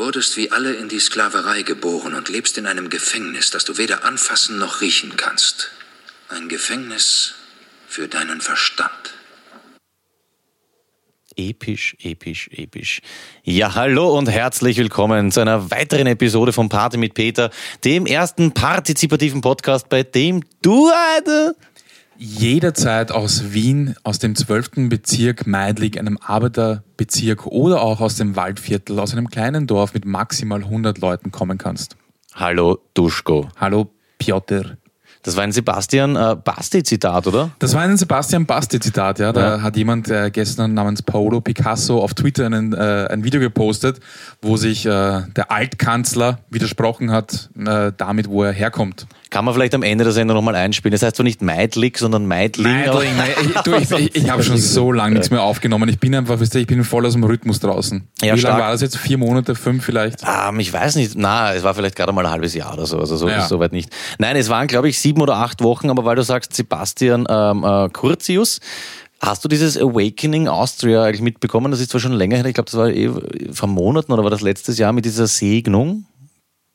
wurdest wie alle in die Sklaverei geboren und lebst in einem Gefängnis, das du weder anfassen noch riechen kannst. Ein Gefängnis für deinen Verstand. Episch, episch, episch. Ja, hallo und herzlich willkommen zu einer weiteren Episode von Party mit Peter, dem ersten partizipativen Podcast, bei dem du, Alter, jederzeit aus Wien, aus dem 12. Bezirk Meidlig, einem Arbeiterbezirk oder auch aus dem Waldviertel, aus einem kleinen Dorf mit maximal 100 Leuten kommen kannst. Hallo Duschko. Hallo Piotr. Das war ein Sebastian äh, Basti-Zitat, oder? Das war ein Sebastian Basti-Zitat, ja. Da ja. hat jemand äh, gestern namens Paolo Picasso auf Twitter einen, äh, ein Video gepostet, wo sich äh, der Altkanzler widersprochen hat, äh, damit, wo er herkommt. Kann man vielleicht am Ende der Sendung nochmal einspielen. Das heißt zwar nicht Meidlig, sondern Meidling. Meidling. ich, ich, ich, habe schon so lange nichts mehr aufgenommen. Ich bin einfach, ich bin voll aus dem Rhythmus draußen. Ja, Wie lange war das jetzt? Vier Monate, fünf vielleicht? Um, ich weiß nicht. Na, es war vielleicht gerade mal ein halbes Jahr oder so. Also so, ja. so weit nicht. Nein, es waren, glaube ich, sieben oder acht Wochen, aber weil du sagst, Sebastian ähm, äh, Curtius, Hast du dieses Awakening Austria eigentlich mitbekommen? Das ist zwar schon länger her, ich glaube, das war eh vor Monaten oder war das letztes Jahr mit dieser Segnung?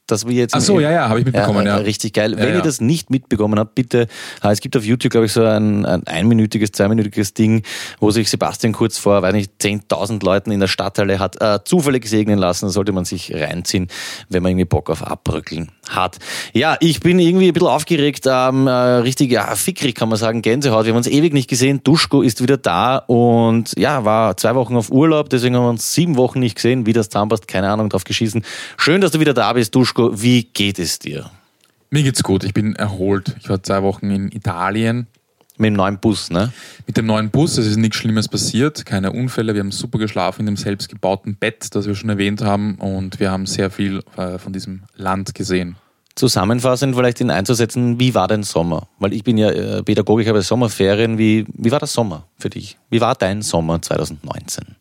dass wir jetzt. Ach so, ja, ja, habe ich mitbekommen, ja, ja. Richtig geil. Ja, Wenn ja. ihr das nicht mitbekommen habt, bitte, äh, es gibt auf YouTube, glaube ich, so ein, ein einminütiges, zweiminütiges Ding, wo sich Sebastian kurz vor, weiß nicht, 10.000 Leuten in der Stadthalle hat äh, zufällig segnen lassen. Da sollte man sich reinziehen, wenn man irgendwie Bock auf Abbröckeln hat. Ja, ich bin irgendwie ein bisschen aufgeregt, ähm, äh, richtig, ja, fickrig kann man sagen, Gänsehaut. Wir haben uns ewig nicht gesehen. Duschko ist wieder da und ja, war zwei Wochen auf Urlaub, deswegen haben wir uns sieben Wochen nicht gesehen. Wie das zusammenpasst, keine Ahnung, drauf geschießen. Schön, dass du wieder da bist, Duschko. Wie geht es dir? Mir geht's gut. Ich bin erholt. Ich war zwei Wochen in Italien. Mit dem neuen Bus, ne? Mit dem neuen Bus. Es ist nichts Schlimmes passiert. Keine Unfälle. Wir haben super geschlafen in dem selbstgebauten Bett, das wir schon erwähnt haben. Und wir haben sehr viel äh, von diesem Land gesehen. Zusammenfassend vielleicht in einzusetzen, wie war dein Sommer? Weil ich bin ja äh, Pädagoge, ich habe Sommerferien. Wie, wie war der Sommer für dich? Wie war dein Sommer 2019?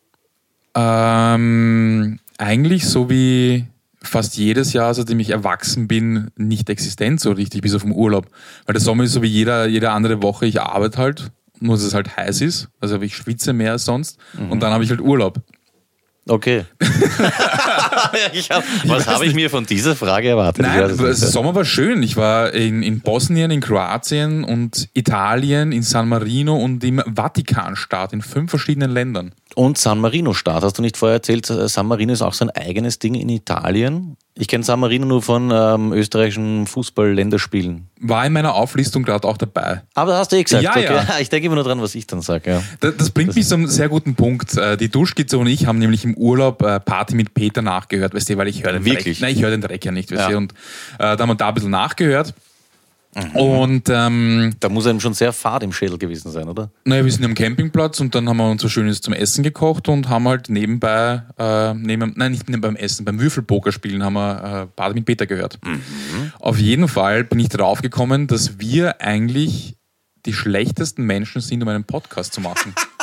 Ähm, eigentlich so wie fast jedes Jahr, seitdem ich erwachsen bin, nicht existent so richtig, bis auf den Urlaub. Weil der Sommer ist so wie jeder, jede andere Woche, ich arbeite halt, nur dass es halt heiß ist. Also ich schwitze mehr als sonst. Mhm. Und dann habe ich halt Urlaub. Okay. hab, was habe ich mir von dieser Frage erwartet? Nein, der Sommer war schön. Ich war in, in Bosnien, in Kroatien und Italien, in San Marino und im Vatikanstaat, in fünf verschiedenen Ländern. Und San Marino-Staat, hast du nicht vorher erzählt, äh, San Marino ist auch so ein eigenes Ding in Italien? Ich kenne San Marino nur von ähm, österreichischen Fußball-Länderspielen. War in meiner Auflistung gerade auch dabei. Aber da hast du eh gesagt. Ja, okay. ja. Ich denke immer nur dran, was ich dann sage. Ja. Das, das, bringt das mich zu einem sehr guten Punkt. Äh, die Duschkizze und ich haben nämlich im Urlaub äh, Party mit Peter nachgehört, weißt du, weil ich höre den Wirklich? Dreck. Nein, ich höre den Dreck ja nicht, weißt ja. Und äh, da haben wir da ein bisschen nachgehört. Mhm. Und ähm, da muss einem schon sehr fad im Schädel gewesen sein, oder? Naja, wir sind am Campingplatz und dann haben wir uns so schönes zum Essen gekocht und haben halt nebenbei, äh, neben, nein, nicht beim Essen, beim Würfelpokerspielen haben wir äh, Bade mit Peter gehört. Mhm. Auf jeden Fall bin ich darauf gekommen, dass wir eigentlich die schlechtesten Menschen sind, um einen Podcast zu machen.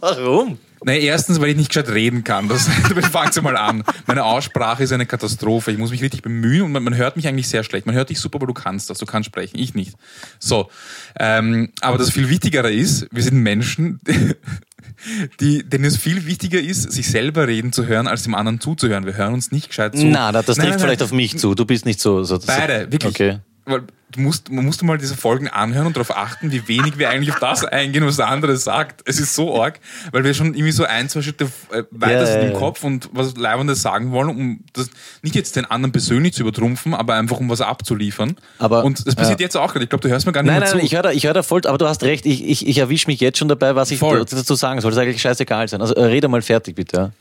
Warum? Nein, erstens, weil ich nicht gescheit reden kann. Das, fangt mal an. Meine Aussprache ist eine Katastrophe. Ich muss mich richtig bemühen und man, man, hört mich eigentlich sehr schlecht. Man hört dich super, aber du kannst das. Du kannst sprechen. Ich nicht. So. Ähm, aber das viel Wichtigere ist, wir sind Menschen, die, denen es viel wichtiger ist, sich selber reden zu hören, als dem anderen zuzuhören. Wir hören uns nicht gescheit zu. Na, das trifft vielleicht auf mich zu. Du bist nicht so. so Beide, wirklich. Okay weil du musst, man musst mal diese Folgen anhören und darauf achten, wie wenig wir eigentlich auf das eingehen, was der andere sagt. Es ist so arg, weil wir schon irgendwie so ein, zwei Schritte äh, weiter sind ja, im Kopf und was Leibendes sagen wollen, um das nicht jetzt den anderen persönlich zu übertrumpfen, aber einfach um was abzuliefern. Aber, und das passiert ja. jetzt auch gerade. Ich glaube, du hörst mir gar nicht nein, mehr nein, zu. Nein, ich höre da, ich hör da voll, aber du hast recht, ich, ich, ich erwische mich jetzt schon dabei, was ich voll. dazu sagen soll. Das ist eigentlich scheißegal sein. Also rede mal fertig, bitte.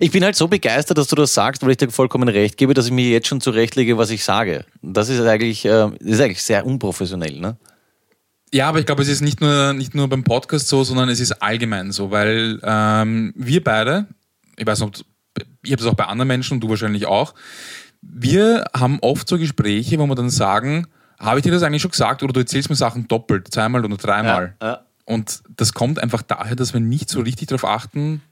Ich bin halt so begeistert, dass du das sagst, weil ich dir vollkommen recht gebe, dass ich mir jetzt schon zurechtlege, was ich sage. Das ist eigentlich, äh, ist eigentlich sehr unprofessionell, ne? Ja, aber ich glaube, es ist nicht nur, nicht nur beim Podcast so, sondern es ist allgemein so, weil ähm, wir beide, ich weiß nicht, ich habe es auch bei anderen Menschen und du wahrscheinlich auch, wir haben oft so Gespräche, wo wir dann sagen, habe ich dir das eigentlich schon gesagt oder du erzählst mir Sachen doppelt, zweimal oder dreimal. Ja, ja. Und das kommt einfach daher, dass wir nicht so richtig darauf achten,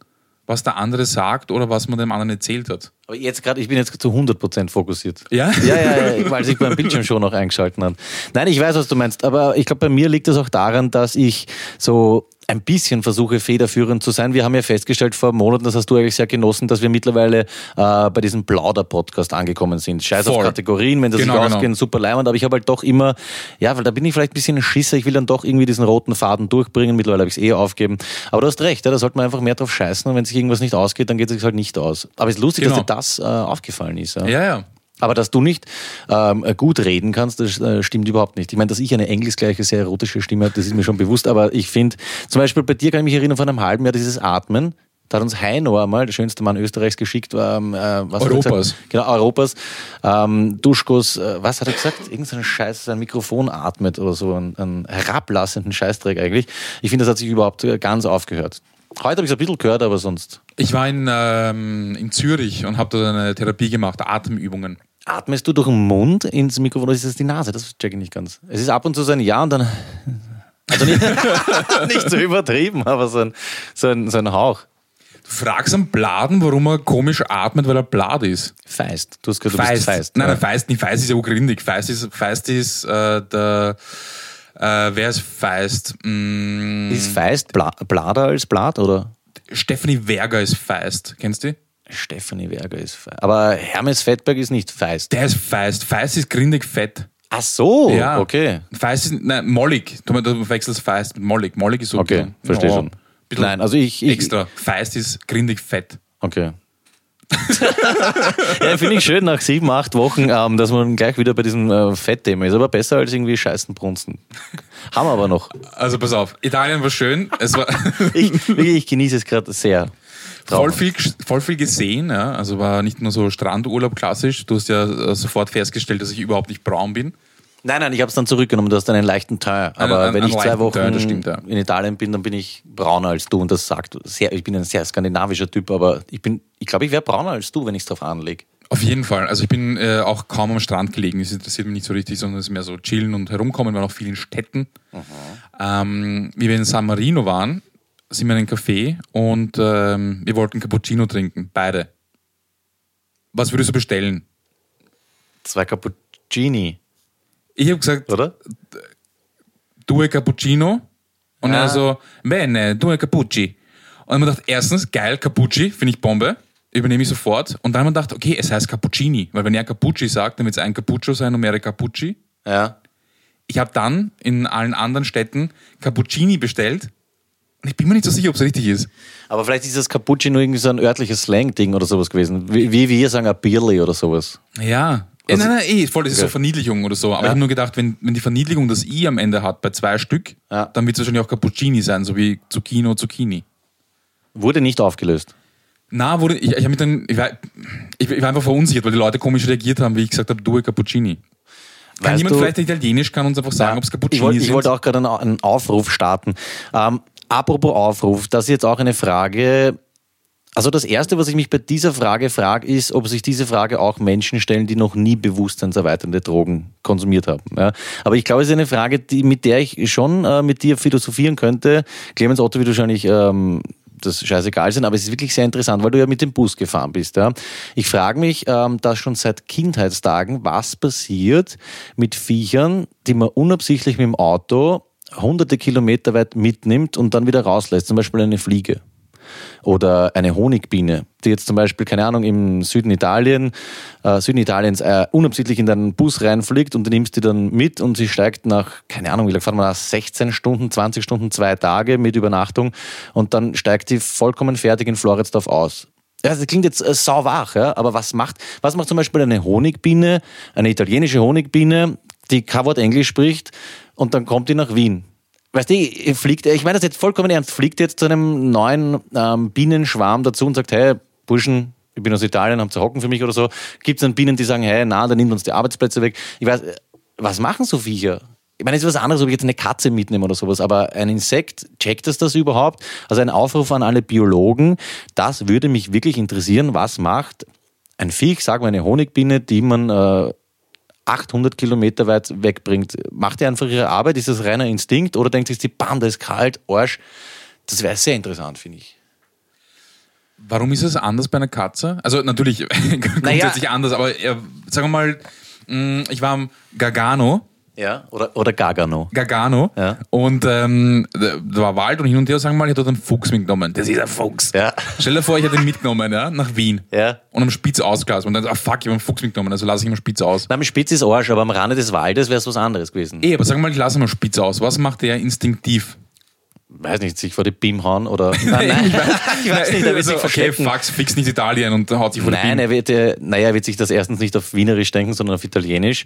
was der andere sagt oder was man dem anderen erzählt hat. Aber jetzt gerade, ich bin jetzt zu 100% fokussiert. Ja? Ja, ja, ja weil sich beim Bildschirm schon noch eingeschalten hat. Nein, ich weiß, was du meinst, aber ich glaube, bei mir liegt es auch daran, dass ich so ein bisschen versuche, federführend zu sein. Wir haben ja festgestellt vor Monaten, das hast du eigentlich sehr genossen, dass wir mittlerweile äh, bei diesem Plauder-Podcast angekommen sind. Scheiß Voll. auf Kategorien, wenn das Genau, sich genau. ausgehen, super leimend, aber ich habe halt doch immer, ja, weil da bin ich vielleicht ein bisschen ein Schisser, ich will dann doch irgendwie diesen roten Faden durchbringen, mittlerweile habe ich es eh aufgeben. Aber du hast recht, ja, da sollte man einfach mehr drauf scheißen und wenn sich irgendwas nicht ausgeht, dann geht es sich halt nicht aus. Aber es ist lustig, Genau. dass dir das äh, aufgefallen ist. Ja. Ja, ja. Aber dass du nicht ähm, gut reden kannst, das äh, stimmt überhaupt nicht. Ich meine, dass ich eine engelsgleiche, sehr erotische Stimme habe, das ist mir schon bewusst. Aber ich finde, zum Beispiel bei dir kann ich mich erinnern, vor einem halben Jahr dieses Atmen. Da hat uns Heino einmal, der schönste Mann Österreichs, geschickt. Ähm, äh, was Europas. Genau, Europas. Ähm, Duschkos, äh, was hat er gesagt? Irgend so ein Scheiß, sein Mikrofon atmet oder so, einen, einen herablassenden Scheißdreck eigentlich. Ich finde, das hat sich überhaupt ganz aufgehört. Heute habe ich es ein bisschen gehört, aber sonst. Ich war in, ähm, in Zürich und habe da eine Therapie gemacht, Atemübungen. Atmest du durch den Mund ins Mikrofon oder ist das die Nase? Das check ich nicht ganz. Es ist ab und zu so ein Ja und dann. Also nicht, nicht so übertrieben, aber so ein, so ein, so ein Hauch. Du fragst einen Bladen, warum er komisch atmet, weil er Blad ist. Feist. Du hast gesagt, du bist Feist. feist. Nein, nein, Feist nicht. Feist ist ja ungrindig. Feist ist, Feist ist äh, der. Äh, wer ist Feist? Mm, Ist Feist Bla Blader als Blatt oder? Stephanie Werger ist Feist. Kennst du die? Stephanie Werger ist Feist. Aber Hermes Fettberg ist nicht Feist. Der ist Feist. Feist ist grindig fett. Ach so, Ja. okay. Feist ist, nein, Mollig. Du, du wechselst Feist mit Mollig. Mollig ist so Okay, verstehe ja, schon. Nein, also ich. ich extra. Feist ist grindig fett. Okay. Ja, finde ich schön nach sieben, acht Wochen, ähm, dass man gleich wieder bei diesem äh, Fettthema ist. Aber besser als irgendwie Scheißen brunzen. Haben wir aber noch. Also pass auf, Italien war schön. Es war Ich, wirklich, ich genieße es gerade sehr. voll viel, voll viel gesehen. Ja. Also war nicht nur so Strandurlaub klassisch. Du hast ja äh, sofort festgestellt, dass ich überhaupt nicht braun bin. Nein, nein, ich habe es dann zurückgenommen. Du hast einen leichten Teint. Aber Einen- wenn einen ich zwei Wochen das stimmt, ja. in Italien bin, dann bin ich brauner als du. Und das sagt sehr, ich bin ein sehr skandinavischer Typ, aber ich bin, ich glaube, ich wäre brauner als du, wenn ich es drauf anlege. Auf jeden Fall. Also ich bin äh, auch kaum am Strand gelegen. Das interessiert mich nicht so richtig, sondern es ist mehr so chillen und herumkommen. Wir waren auch viel in Städten. Ähm, wie wir in San Marino waren, sind wir in einem Café und ähm, wir wollten Cappuccino trinken. Beide. Was würdest du bestellen? Zwei Cappuccini, Ich habe gesagt, oder? due Cappuccino. Und Ja. er so, bene, due Cappucci. Und wir gedacht, erstens, geil, Cappucci, finde ich Bombe. Übernehme ich sofort. Und dann haben wir gedacht, okay, es heißt Cappuccini. Weil wenn er Cappucci sagt, dann wird es ein Cappuccio sein und mehrere Cappucci. Ja. Ich habe dann in allen anderen Städten Cappuccini bestellt. Und ich bin mir nicht so sicher, ob es richtig ist. Aber vielleicht ist das Cappuccino irgendwie so ein örtliches Slang-Ding oder sowas gewesen. Wie, wie wir sagen, ein Birli oder sowas. Ja. Also- nein, nein, eh, voll, das ist Okay. so Verniedlichung oder so. Aber Ja. ich habe nur gedacht, wenn, wenn die Verniedlichung das I am Ende hat bei zwei Stück, Ja. dann wird es wahrscheinlich auch Cappuccini sein, so wie Zucchino, Zucchini. Wurde nicht aufgelöst. Na, wurde, ich, ich, dann, ich, war, ich, ich war einfach verunsichert, weil die Leute komisch reagiert haben, wie ich gesagt habe, due Cappuccini. Kann Weißt jemand du- vielleicht Italienisch kann uns einfach sagen, ob es Cappuccini ich wollte, ich sind? wollte auch gerade einen, einen Aufruf starten. Ähm, apropos Aufruf, das ist jetzt auch eine Frage. Also das Erste, was ich mich bei dieser Frage frage, ist, ob sich diese Frage auch Menschen stellen, die noch nie bewusstseinserweiternde Drogen konsumiert haben. Ja. Aber ich glaube, es ist eine Frage, die, mit der ich schon äh, mit dir philosophieren könnte. Clemens Otto wird wahrscheinlich ähm, das scheißegal sein, aber es ist wirklich sehr interessant, weil du ja mit dem Bus gefahren bist. Ja. Ich frage mich ähm, da schon seit Kindheitstagen, was passiert mit Viechern, die man unabsichtlich mit dem Auto hunderte Kilometer weit mitnimmt und dann wieder rauslässt, zum Beispiel eine Fliege oder eine Honigbiene, die jetzt zum Beispiel, keine Ahnung, im Süden Italien, äh, Süden Italiens äh, unabsichtlich in deinen Bus reinfliegt und du nimmst die dann mit und sie steigt nach, keine Ahnung, wie lange fahren wir nach 16 Stunden, 20 Stunden, zwei Tage mit Übernachtung und dann steigt die vollkommen fertig in Floridsdorf aus. Ja, das klingt jetzt äh, sauwach, ja, aber was macht, was macht zum Beispiel eine Honigbiene, eine italienische Honigbiene, die kein Wort Englisch spricht und dann kommt die nach Wien? Weißt du, fliegt, ich meine das jetzt vollkommen ernst, fliegt jetzt zu einem neuen ähm, Bienenschwarm dazu und sagt, hey, Burschen, ich bin aus Italien, habt ihr Hocken für mich oder so? Gibt es dann Bienen, die sagen, hey, na, dann nimmt uns die Arbeitsplätze weg. Ich weiß, was machen so Viecher? Ich meine, es ist was anderes, ob ich jetzt eine Katze mitnehme oder sowas, aber ein Insekt, checkt es das überhaupt? Also ein Aufruf an alle Biologen, das würde mich wirklich interessieren, was macht ein Viech, sagen wir eine Honigbiene, die man äh, 800 Kilometer weit wegbringt. Macht die einfach ihre Arbeit? Ist das reiner Instinkt? Oder denkt sich die, bam, da ist kalt, Arsch? Das wäre sehr interessant, finde ich. Warum ist es anders bei einer Katze? Also natürlich grundsätzlich anders, aber äh, sagen wir mal, mh, ich war am Gargano Ja, oder, oder Gargano. Gargano. Ja. Und ähm, da war Wald und hin und her, sagen wir mal, ich hätte einen Fuchs mitgenommen. Das ist ein Fuchs. Ja. Stell dir vor, ich hätte ihn mitgenommen, ja, nach Wien. Ja. Und am Spitz ausgelassen. Und dann, ah fuck, ich habe einen Fuchs mitgenommen, also lasse ich ihn am Spitz aus. Na, mit Spitz ist Arsch, aber am Rande des Waldes wäre es was anderes gewesen. Eh, aber sag mal, ich lasse ihn am Spitz aus. Was macht der instinktiv? Weiß nicht, sich vor die Beam hauen oder. Nein, nein, ich weiß nicht, er wird sich Also, okay, verstecken. fuck, fix nicht Italien und haut sich vor die Nein, Bienen. er wird, äh, naja, er wird sich das erstens nicht auf Wienerisch denken, sondern auf Italienisch.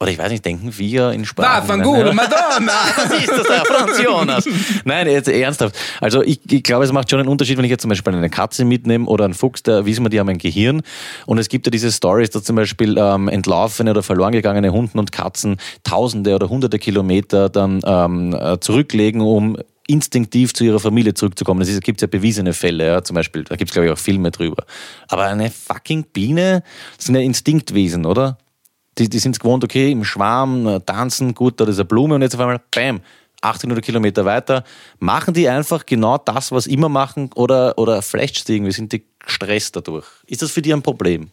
Oder ich weiß nicht, denken wir in Sprachen. Vaffanculo, Nein, Madonna! Was ist das da, Franz Jonas? Nein, jetzt ernsthaft. Also ich, ich glaube, es macht schon einen Unterschied, wenn ich jetzt zum Beispiel eine Katze mitnehme oder einen Fuchs, da wissen wir, die haben ein Gehirn. Und es gibt ja diese Stories, dass zum Beispiel ähm, entlaufene oder verloren gegangene Hunden und Katzen tausende oder hunderte Kilometer dann ähm, äh, zurücklegen, um instinktiv zu ihrer Familie zurückzukommen. Es gibt ja bewiesene Fälle, ja, zum Beispiel, da gibt es glaube ich auch Filme drüber. Aber eine fucking Biene, das sind ja Instinktwesen, oder? Die, die sind es gewohnt, okay, im Schwarm äh, tanzen, gut, da ist eine Blume und jetzt auf einmal, bam, 800 Kilometer weiter. Machen die einfach genau das, was immer machen oder, oder flasht die irgendwie? Sind die gestresst dadurch? Ist das für die ein Problem?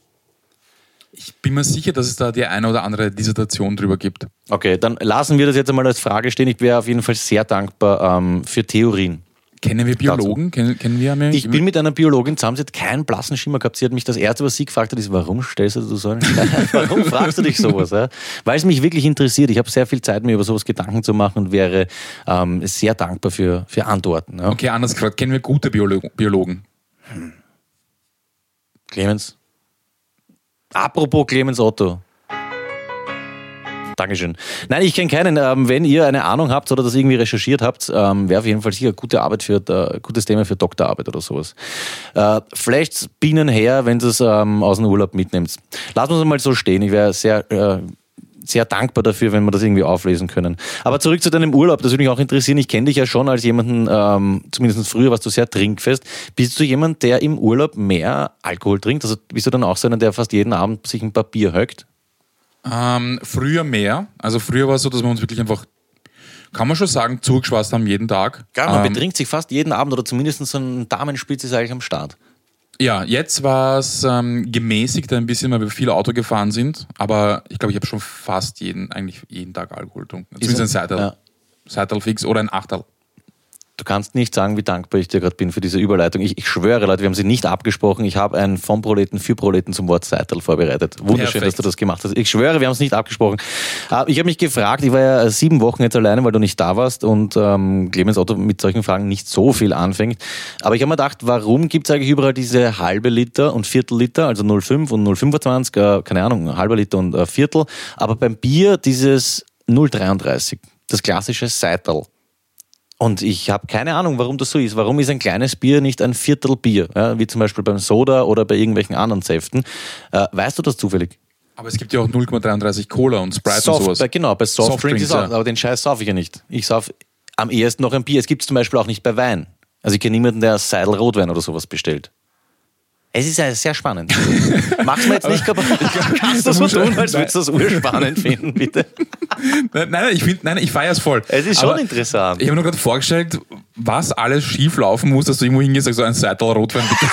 Ich bin mir sicher, dass es da die eine oder andere Dissertation drüber gibt. Okay, dann lassen wir das jetzt einmal als Frage stehen. Ich wäre auf jeden Fall sehr dankbar ähm, für Theorien. Kennen wir Biologen? Kennen, kennen wir eine? Ich bin mit einer Biologin zusammen, sie hat keinen blassen Schimmer gehabt. Sie hat mich das erste, was sie gefragt hat, ist, warum stellst du so einen? Warum fragst du dich sowas? Ja? Weil es mich wirklich interessiert. Ich habe sehr viel Zeit, mir über sowas Gedanken zu machen und wäre ähm, sehr dankbar für, für Antworten. Ja? Okay, anders gefragt, kennen wir gute Biolo Biologen? Clemens. Apropos Clemens Otto. Dankeschön. Nein, ich kenne keinen. Ähm, wenn ihr eine Ahnung habt oder das irgendwie recherchiert habt, ähm, wäre auf jeden Fall sicher gute Arbeit für äh, gutes Thema für Doktorarbeit oder sowas. Äh, vielleicht Bienen her, wenn ihr es ähm, aus dem Urlaub mitnehmt. Lassen wir es mal so stehen. Ich wäre sehr äh, sehr dankbar dafür, wenn wir das irgendwie auflesen können. Aber zurück zu deinem Urlaub, das würde mich auch interessieren. Ich kenne dich ja schon als jemanden, ähm, zumindest früher warst du sehr trinkfest. Bist du jemand, der im Urlaub mehr Alkohol trinkt? Also bist du dann auch so einer, der fast jeden Abend sich ein paar Bier höckt? Ähm, früher mehr. Also früher war es so, dass wir uns wirklich einfach, kann man schon sagen, zugeschwast haben jeden Tag. Gar, man ähm, betrinkt sich fast jeden Abend oder zumindest so ein Damenspitz ist eigentlich am Start. Ja, jetzt war es ähm, gemäßigt ein bisschen, weil wir viel Auto gefahren sind. Aber ich glaube, ich habe schon fast jeden, eigentlich jeden Tag Alkohol getrunken. Zumindest ein Seital. Ja. Seital fix oder ein Achtel. Du kannst nicht sagen, wie dankbar ich dir gerade bin für diese Überleitung. Ich, ich schwöre, Leute, wir haben sie nicht abgesprochen. Ich habe ein vom Proleten für Proleten zum Wort Seital vorbereitet. Wunderschön, Perfekt. dass du das gemacht hast. Ich schwöre, wir haben es nicht abgesprochen. Äh, Ich habe mich gefragt, ich war ja sieben Wochen jetzt alleine, weil du nicht da warst und ähm, Clemens Otto mit solchen Fragen nicht so viel anfängt. Aber ich habe mir gedacht, warum gibt es eigentlich überall diese halbe Liter und Viertel Liter, also 0,5 und 0,25, äh, keine Ahnung, halber Liter und äh, Viertel. Aber beim Bier dieses 0,33, das klassische Seital. Und ich habe keine Ahnung, warum das so ist. Warum ist ein kleines Bier nicht ein Viertel Bier? Ja, wie zum Beispiel beim Soda oder bei irgendwelchen anderen Säften. Äh, weißt du das zufällig? Aber es gibt ja auch 0,33 Cola und Sprite und Soft, sowas. bei, genau, bei Softdrinks auch, ja. aber den Scheiß sauf ich ja nicht. Ich sauf am ehesten noch ein Bier. Es gibt es zum Beispiel auch nicht bei Wein. Also ich kenne niemanden, der Seidel Rotwein oder sowas bestellt. Es ist ja sehr spannend. Mach's mir jetzt nicht kaputt. Kannst du so tun, als würdest du das urspannend finden, bitte? Nein, nein, ich finde, nein, ich feiere es voll. Es ist schon Aber interessant. Ich habe mir nur gerade vorgestellt, was alles schief laufen muss, dass du irgendwo hingehst und sagst, so ein Seital Rotwein bitte.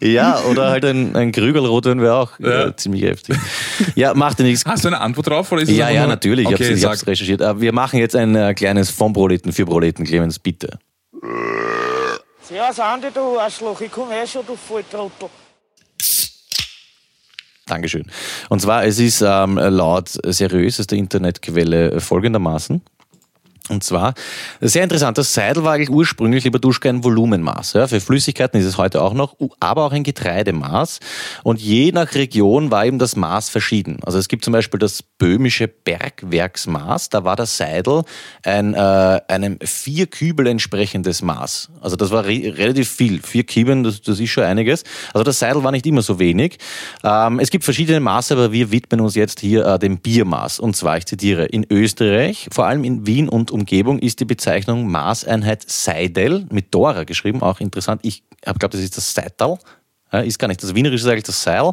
Ja, oder halt ein, ein Krügel Rotwein wäre auch Ja. äh, ziemlich heftig. Ja, macht ja nichts. Hast du eine Antwort drauf? Oder ist es Ja, ja, nur- natürlich. Ich Okay, habe es recherchiert. Aber wir machen jetzt ein äh, kleines vom Proleten für Proleten, Clemens, bitte. Ja, Sandy, du Arschloch, ich komme eh schon, du Volltrottel. Dankeschön. Und zwar, es ist ähm, laut seriös aus der Internetquelle folgendermaßen. Und zwar, sehr interessant, das Seidel war eigentlich ursprünglich, lieber Duschke, ein Volumenmaß. Ja, für Flüssigkeiten ist es heute auch noch, aber auch ein Getreidemaß. Und je nach Region war eben das Maß verschieden. Also es gibt zum Beispiel das böhmische Bergwerksmaß, da war das Seidel ein, äh, einem vier Kübel entsprechendes Maß. Also das war re relativ viel. Vier Kübeln, das, das ist schon einiges. Also das Seidel war nicht immer so wenig. Ähm, es gibt verschiedene Maße, aber wir widmen uns jetzt hier äh, dem Biermaß. Und zwar, ich zitiere, in Österreich, vor allem in Wien und Umgebung, ist die Bezeichnung Maßeinheit Seidel mit Dora geschrieben, auch interessant. Ich habe glaubt, das ist das Seital. Ist gar nicht. Das Wienerische ist eigentlich das Seil.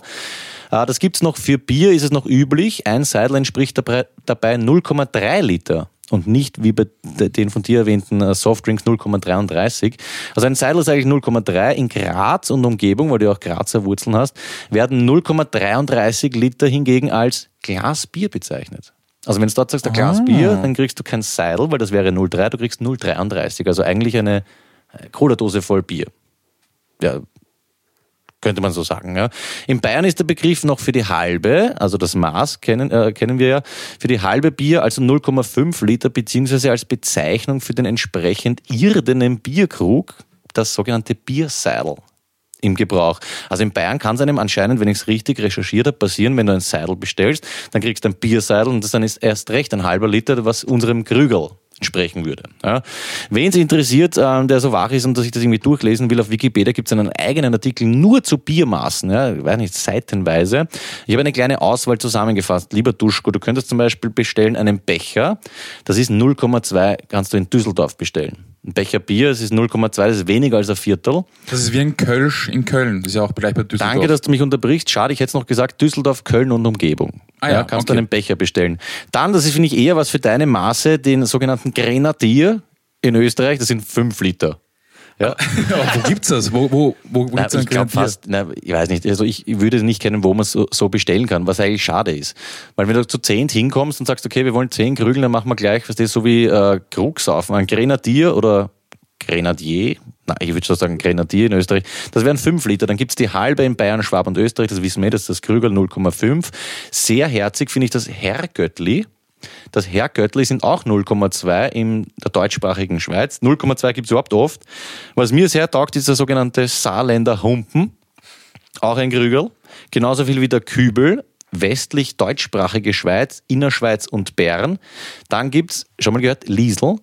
Äh, Das gibt's noch für Bier, ist es noch üblich. Ein Seidel entspricht dabei dabei 0,3 Liter. und nicht wie bei den von dir erwähnten äh, Softdrinks 0,33. Also ein Seidel ist eigentlich 0,3. In Graz und Umgebung, weil du auch Grazer Wurzeln hast, werden 0,33 Liter hingegen als Glas Bier bezeichnet. Also wenn du dort sagst, ein Glas Ah. Bier, dann kriegst du kein Seidel, weil das wäre 0,3, du kriegst 0,33. Also eigentlich eine äh, Cola-Dose voll Bier. Ja, könnte man so sagen. Ja. In Bayern ist der Begriff noch für die halbe, also das Maß kennen, äh, kennen wir ja, für die halbe Bier, also 0,5 Liter, beziehungsweise als Bezeichnung für den entsprechend irdenen Bierkrug, das sogenannte Bierseidel im Gebrauch. Also in Bayern kann es einem anscheinend, wenn ich es richtig recherchiert habe, passieren, wenn du ein Seidel bestellst, dann kriegst du ein Bierseidel und das dann ist erst recht ein halber Liter, was unserem Krügel entsprechen würde. Ja. Wen es interessiert, ähm, der so wach ist und sich das irgendwie durchlesen will, auf Wikipedia gibt es einen eigenen Artikel nur zu Biermaßen, ja, ich weiß nicht, seitenweise. Ich habe eine kleine Auswahl zusammengefasst. Lieber Duschko, du könntest zum Beispiel bestellen einen Becher, das ist 0,2, kannst du in Düsseldorf bestellen. Ein Becher Bier, das ist 0,2, das ist weniger als ein Viertel. Das ist wie ein Kölsch in Köln. Das ist ja auch gleich bei Düsseldorf. Danke, dass du mich unterbrichst. Schade, ich hätte es noch gesagt, Düsseldorf, Köln und Umgebung. Ah ja, kannst okay. du einen Becher bestellen. Dann, das ist, finde ich, eher was für deine Maße, den sogenannten Grenadier in Österreich, das sind 5 Liter. Ja. Wo gibt's das? Wo, wo, wo, Na, gibt's ich glaube Grenadier? fast, na, ich weiß nicht, also ich würde nicht kennen, wo man es so, so bestellen kann, was eigentlich schade ist. Weil wenn du zu zehn hinkommst und sagst, okay, wir wollen zehn Krügel, dann machen wir gleich, was das so wie äh, Krug saufen, ein Grenadier oder Grenadier, na, ich würde schon sagen Grenadier in Österreich, das wären fünf Liter. Dann gibt's die halbe in Bayern, Schwab und Österreich, das wissen wir, das ist das Krügel 0,5. Sehr herzig finde ich das Herrgöttli. Das Herrgöttli sind auch 0,2 in der deutschsprachigen Schweiz. 0,2 gibt's überhaupt oft. Was mir sehr taugt, ist der sogenannte Saarländer Humpen. Auch ein Krügel. Genauso viel wie der Kübel. Westlich deutschsprachige Schweiz, Innerschweiz und Bern. Dann gibt's, schon mal gehört, Liesel.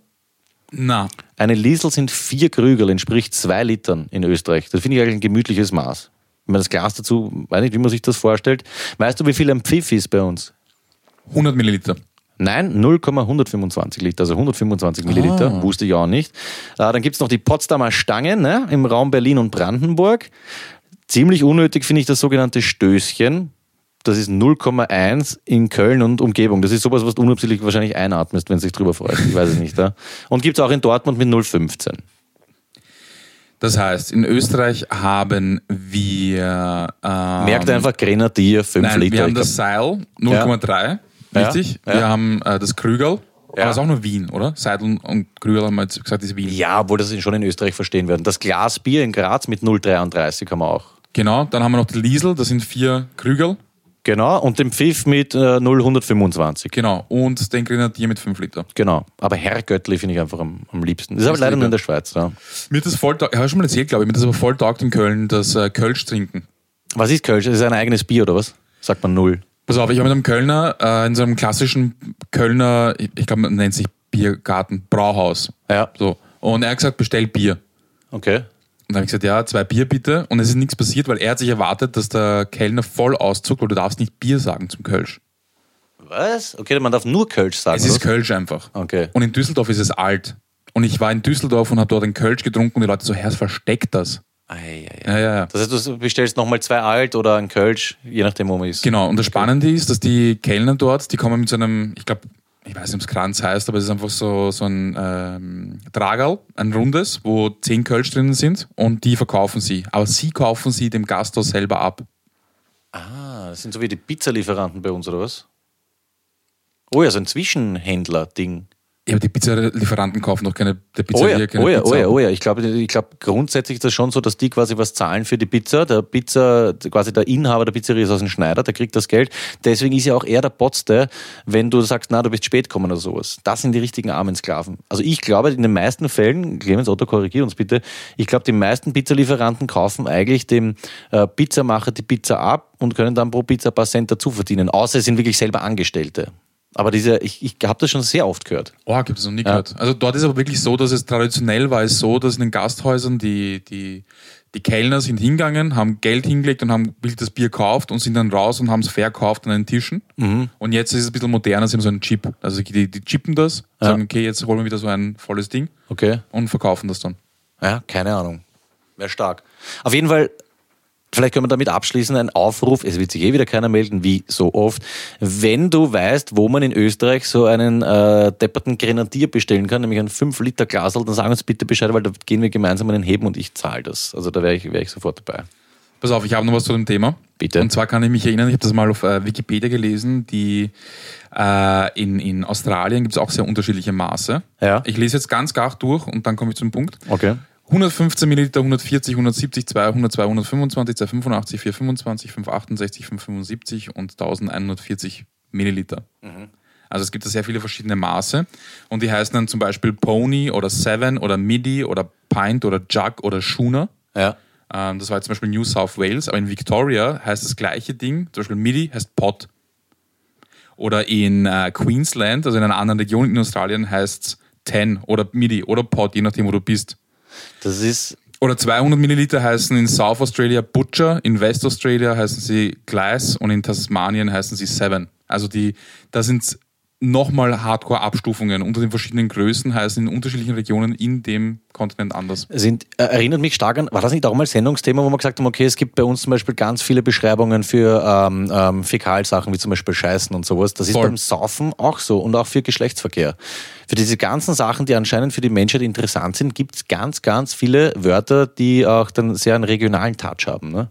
Na, Eine Liesel sind vier Krügel, entspricht zwei Litern in Österreich. Das finde ich eigentlich ein gemütliches Maß. Wenn man das Glas dazu, weiß nicht, wie man sich das vorstellt. Weißt du, wie viel ein Pfiff ist bei uns? 100 Milliliter. Nein, 0,125 Liter, also 125 Milliliter, wusste ich auch nicht. Äh, dann gibt's noch die Potsdamer Stange ne, im Raum Berlin und Brandenburg. Ziemlich unnötig finde ich das sogenannte Stößchen. Das ist 0,1 in Köln und Umgebung. Das ist sowas, was du unabsichtlich wahrscheinlich einatmest, wenn du dich drüber freust. Ich weiß es nicht. Ja. Und gibt's auch in Dortmund mit 0,15. Das heißt, in Österreich haben wir. Ähm, Merkt einfach Grenadier, 5 Nein, Liter. wir haben das Seil 0,3. Richtig. Ja. Wir haben äh, das Krügel. Ja. Aber das ist auch nur Wien, oder? Seidel und Krügel haben wir jetzt gesagt, ist Wien. ja, obwohl das schon in Österreich verstehen werden. Das Glas Bier in Graz mit 0,33 haben wir auch. Genau. Dann haben wir noch die Liesel, das sind vier Krügel. Genau, und den Pfiff mit äh, 0,125. Genau. Und den Grenadier mit 5 Liter. Genau, aber Herr Göttli finde ich einfach am, am liebsten. Das ist aber leider nur in der Schweiz. Ja. Mir das voll taugt, ich habe schon mal erzählt, glaube ich, mir das aber voll taugt in Köln, das äh, Kölsch trinken. Was ist Kölsch? Das ist ein eigenes Bier oder was? Sagt man null. Pass auf, ich habe mit einem Kölner, äh, in so einem klassischen Kölner, ich, ich glaube, man nennt sich Biergarten, Brauhaus. Ja, So. Und er hat gesagt, bestell Bier. okay. Und dann habe ich gesagt, ja, zwei Bier bitte. Und es ist nichts passiert, weil er hat sich erwartet, dass der Kellner voll auszuckt, weil du darfst nicht Bier sagen zum Kölsch. Was? Okay, man darf nur Kölsch sagen. Es ist? Kölsch einfach. Okay. Und in Düsseldorf ist es alt. Und ich war in Düsseldorf und habe dort einen Kölsch getrunken und die Leute so, Herr, versteckt das. Ei, ei, ei. Ja, ja, ja. Das heißt, du bestellst nochmal zwei Alt oder ein Kölsch, je nachdem, wo man ist. Genau, und das Spannende ist, dass die Kellner dort, die kommen mit so einem, ich glaube, ich weiß nicht, ob es Kranz heißt, aber es ist einfach so, so ein ähm, Tragerl, ein rundes, wo zehn Kölsch drinnen sind und die verkaufen sie. Aber sie kaufen sie dem Gasthaus selber ab. Ah, das sind so wie die Pizzalieferanten bei uns, oder was? Oh ja, so ein Zwischenhändler-Ding. Ja, aber die Pizzalieferanten kaufen doch keine, der Oh ja, Pizzeria keine oh ja, Pizza. oh ja, oh ja. Ich glaube, ich glaub, grundsätzlich ist das schon so, dass die quasi was zahlen für die Pizza. Der Pizza, quasi der Inhaber der Pizzeria ist aus dem Schneider, der kriegt das Geld. Deswegen ist ja auch er der Potzte, wenn du sagst, na, du bist spät gekommen oder sowas. Das sind die richtigen armen Sklaven. Also ich glaube, in den meisten Fällen, Clemens Otto, korrigier uns bitte, ich glaube, die meisten Pizzalieferanten kaufen eigentlich dem äh, Pizzamacher die Pizza ab und können dann pro Pizza ein paar Cent dazu verdienen. Außer es sind wirklich selber Angestellte. Aber diese, ich, ich habe das schon sehr oft gehört. Oh, gibt es noch nie gehört. Also dort ist aber wirklich so, dass es traditionell war es so, dass in den Gasthäusern die, die, die Kellner sind hingegangen, haben Geld hingelegt und haben wild das Bier gekauft und sind dann raus und haben es verkauft an den Tischen. Mhm. Und jetzt ist es ein bisschen moderner, sie haben so einen Chip. Also die, die chippen das, sagen, okay, jetzt holen wir wieder so ein volles Ding Okay. und verkaufen das dann. Ja, keine Ahnung. Wäre stark. Auf jeden Fall, vielleicht können wir damit abschließen, ein Aufruf, es wird sich eh wieder keiner melden, wie so oft. Wenn du weißt, wo man in Österreich so einen äh, depperten Grenadier bestellen kann, nämlich ein 5-Liter-Glasel, dann sag uns bitte Bescheid, weil da gehen wir gemeinsam einen Heben und ich zahle das. Also da wäre ich, wär ich sofort dabei. Pass auf, ich habe noch was zu dem Thema. Bitte. Und zwar kann ich mich erinnern, ich habe das mal auf äh, Wikipedia gelesen, die äh, in, in Australien gibt es auch sehr unterschiedliche Maße. Ja. Ich lese jetzt ganz gar durch und dann komme ich zum Punkt. Okay. 115 Milliliter, 140, 170, 200, 225, 285, 425, 568, 575 und 1140 Milliliter. Also es gibt da sehr viele verschiedene Maße und die heißen dann zum Beispiel Pony oder Seven oder Midi oder Pint oder Jug oder Schooner. Ja. Ähm, das war jetzt zum Beispiel New South Wales, aber in Victoria heißt das gleiche Ding, zum Beispiel Midi heißt Pot. Oder in äh, Queensland, also in einer anderen Region in Australien, heißt es 10 oder Midi oder Pot, je nachdem, wo du bist. Das ist, Oder 200 Milliliter heißen in South Australia Butcher, in West Australia heißen sie Glass und in Tasmanien heißen sie Seven. Also die, da sind nochmal Hardcore-Abstufungen unter den verschiedenen Größen, heißen in unterschiedlichen Regionen in dem Kontinent anders. sind, äh, erinnert mich stark an, war das nicht auch mal Sendungsthema, wo wir gesagt haben, okay, es gibt bei uns zum Beispiel ganz viele Beschreibungen für ähm, ähm, Fäkalsachen, wie zum Beispiel Scheißen und sowas. Das ist Voll. beim Saufen auch so und auch für Geschlechtsverkehr. Für diese ganzen Sachen, die anscheinend für die Menschheit interessant sind, gibt es ganz, ganz viele Wörter, die auch dann sehr einen regionalen Touch haben. Ne?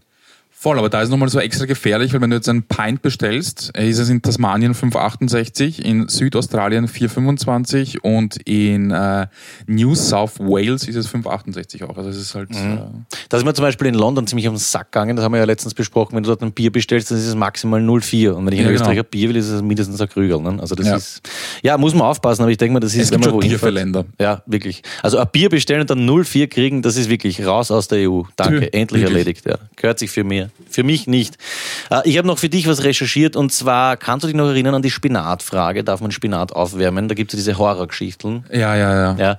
Voll, aber da ist nochmal so extra gefährlich, weil wenn du jetzt einen Pint bestellst, äh, ist es in Tasmanien 5,68, in Südaustralien 4,25 und in äh, New South Wales ist es 5,68 auch. Also es ist halt. Äh, Da ist mir zum Beispiel in London ziemlich auf den Sack gegangen, das haben wir ja letztens besprochen, wenn du dort ein Bier bestellst, dann ist es maximal 0,4 und wenn ich in Ja, genau. Österreich ein Bier will, ist es mindestens ein Krügel. Ne? Also das Ja. ist, ja, muss man aufpassen, aber ich denke mal, das ist, Es gibt wenn man wohin Bier für Länder. Ja, wirklich. Also ein Bier bestellen und dann 0,4 kriegen, das ist wirklich raus aus der EU. Danke, Tö, endlich wirklich. erledigt. Ja. Gehört sich für mir. Für mich nicht. Äh, Ich habe noch für dich was recherchiert und zwar, kannst du dich noch erinnern an die Spinatfrage? Darf man Spinat aufwärmen? Da gibt es ja diese Horrorgeschichten. ja, ja, ja. Ja.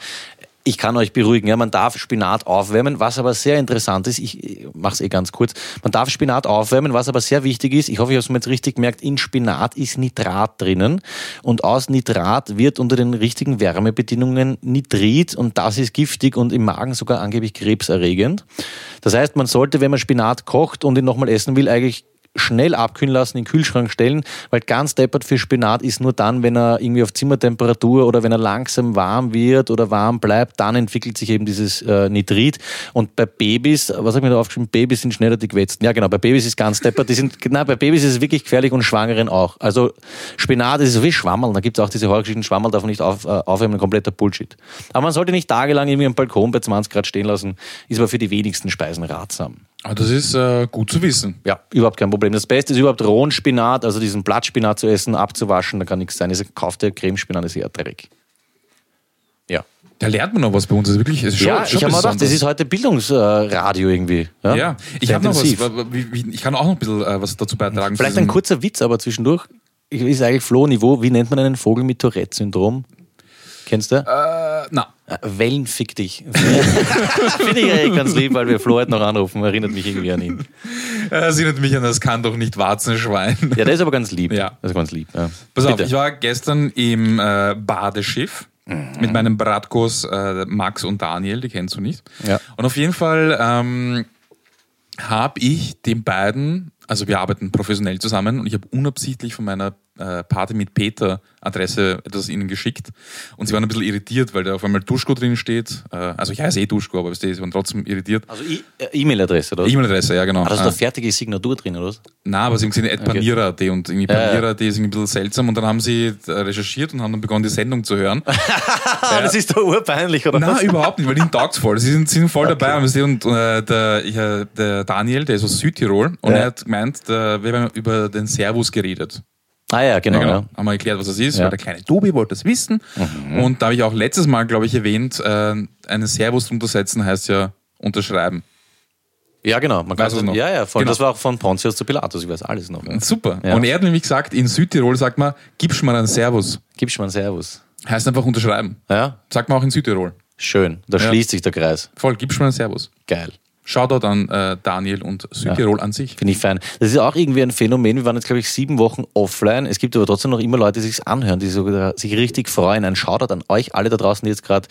Ich kann euch beruhigen, ja, man darf Spinat aufwärmen, was aber sehr interessant ist, ich mache es eh ganz kurz, man darf Spinat aufwärmen, was aber sehr wichtig ist, ich hoffe, ich habe es jetzt richtig gemerkt, in Spinat ist Nitrat drinnen und aus Nitrat wird unter den richtigen Wärmebedingungen Nitrit und das ist giftig und im Magen sogar angeblich krebserregend. Das heißt, man sollte, wenn man Spinat kocht und ihn nochmal essen will, eigentlich schnell abkühlen lassen, in den Kühlschrank stellen, weil ganz deppert für Spinat ist nur dann, wenn er irgendwie auf Zimmertemperatur oder wenn er langsam warm wird oder warm bleibt, dann entwickelt sich eben dieses äh, Nitrit. Und bei Babys, was habe ich mir da aufgeschrieben? Babys sind schneller die Quetzten. Ja, genau, bei Babys ist ganz deppert. Die sind, na, bei Babys ist es wirklich gefährlich und Schwangeren auch. Also Spinat ist so wie Schwammerl. Da gibt es auch diese Horrorgeschichten, Schwammerl darf man nicht auf, äh, aufwärmen, kompletter Bullshit. Aber man sollte nicht tagelang irgendwie am Balkon bei 20 Grad stehen lassen, ist aber für die wenigsten Speisen ratsam. Aber das ist äh, gut zu wissen. Ja, überhaupt kein Problem. Das Beste ist überhaupt rohen Spinat, also diesen Blattspinat zu essen, abzuwaschen, da kann nichts sein. Dieser kaufte Cremespinat ist eher Dreck. Ja. Da lernt man noch was bei uns. Das ist wirklich, ist schon, ja, schon ich habe mir gedacht, das ist heute Bildungsradio irgendwie. Ja, Ja, ich habe noch was. Ich kann auch noch ein bisschen äh, was dazu beitragen. Vielleicht ein kurzer Witz, aber zwischendurch. Ich- Ist eigentlich Flo-Niveau. Wie nennt man einen Vogel mit Tourette-Syndrom? Kennst du? Äh, Wellen fick dich. Finde ich eigentlich ganz lieb, weil wir Flo heute noch anrufen. Erinnert mich irgendwie an ihn. äh, das erinnert mich an, das kann doch nicht Warzenschwein. Ja, der ist aber ganz lieb. Ja. Das ist ganz lieb. Ja. Pass auf, Bitte. ich war gestern im äh, Badeschiff mit meinen Bratkos äh, Max und Daniel, die kennst du nicht. Ja. Und auf jeden Fall ähm, habe ich den beiden, also wir arbeiten professionell zusammen und ich habe unabsichtlich von meiner äh, Party mit Peter Adresse etwas ihnen geschickt und sie waren ein bisschen irritiert, weil da auf einmal Duschko drin steht. Äh, also ich heiße eh Duschko, aber sie waren trotzdem irritiert. Also äh, E-Mail-Adresse, oder? E-Mail-Adresse, ja genau. Da ist Äh, eine fertige Signatur drin, oder was? na, aber sie haben gesehen, Panira.at und irgendwie. Panira.at ist irgendwie ein bisschen seltsam und dann haben sie recherchiert und haben dann begonnen, die Sendung zu hören. Das ist doch urpeinlich, oder was? überhaupt nicht, weil ihnen taugt's voll. Sie sind, sind voll dabei. Und, äh, der, der Daniel, der ist aus Südtirol und Ja. er hat gemeint, der, wir haben über den Servus geredet. Ah ja, genau. Ja, Ja, genau. Haben wir erklärt, was das ist, Ja. weil der kleine Tobi wollte das wissen. Und da habe ich auch letztes Mal, glaube ich, erwähnt, äh, einen Servus drunter setzen heißt ja unterschreiben. ja genau. Man du so, noch? ja, ja, voll. Genau. Das war auch von Pontius zu Pilatus, ich weiß alles noch. Ja. Super. Ja. Und er hat nämlich gesagt, in Südtirol sagt man, gibst mal einen Servus. Gibst mal einen Servus. Heißt einfach unterschreiben. Ja, Sagt man auch in Südtirol. schön. Da Ja. schließt sich der Kreis. Voll, gibst mal einen Servus. Geil. Shoutout an äh, Daniel und Südtirol an sich. Finde ich fein. Das ist auch irgendwie ein Phänomen. Wir waren jetzt, glaube ich, sieben Wochen offline. Es gibt aber trotzdem noch immer Leute, die sich anhören, die sogar sich richtig freuen. Ein Shoutout an euch alle da draußen, die jetzt gerade,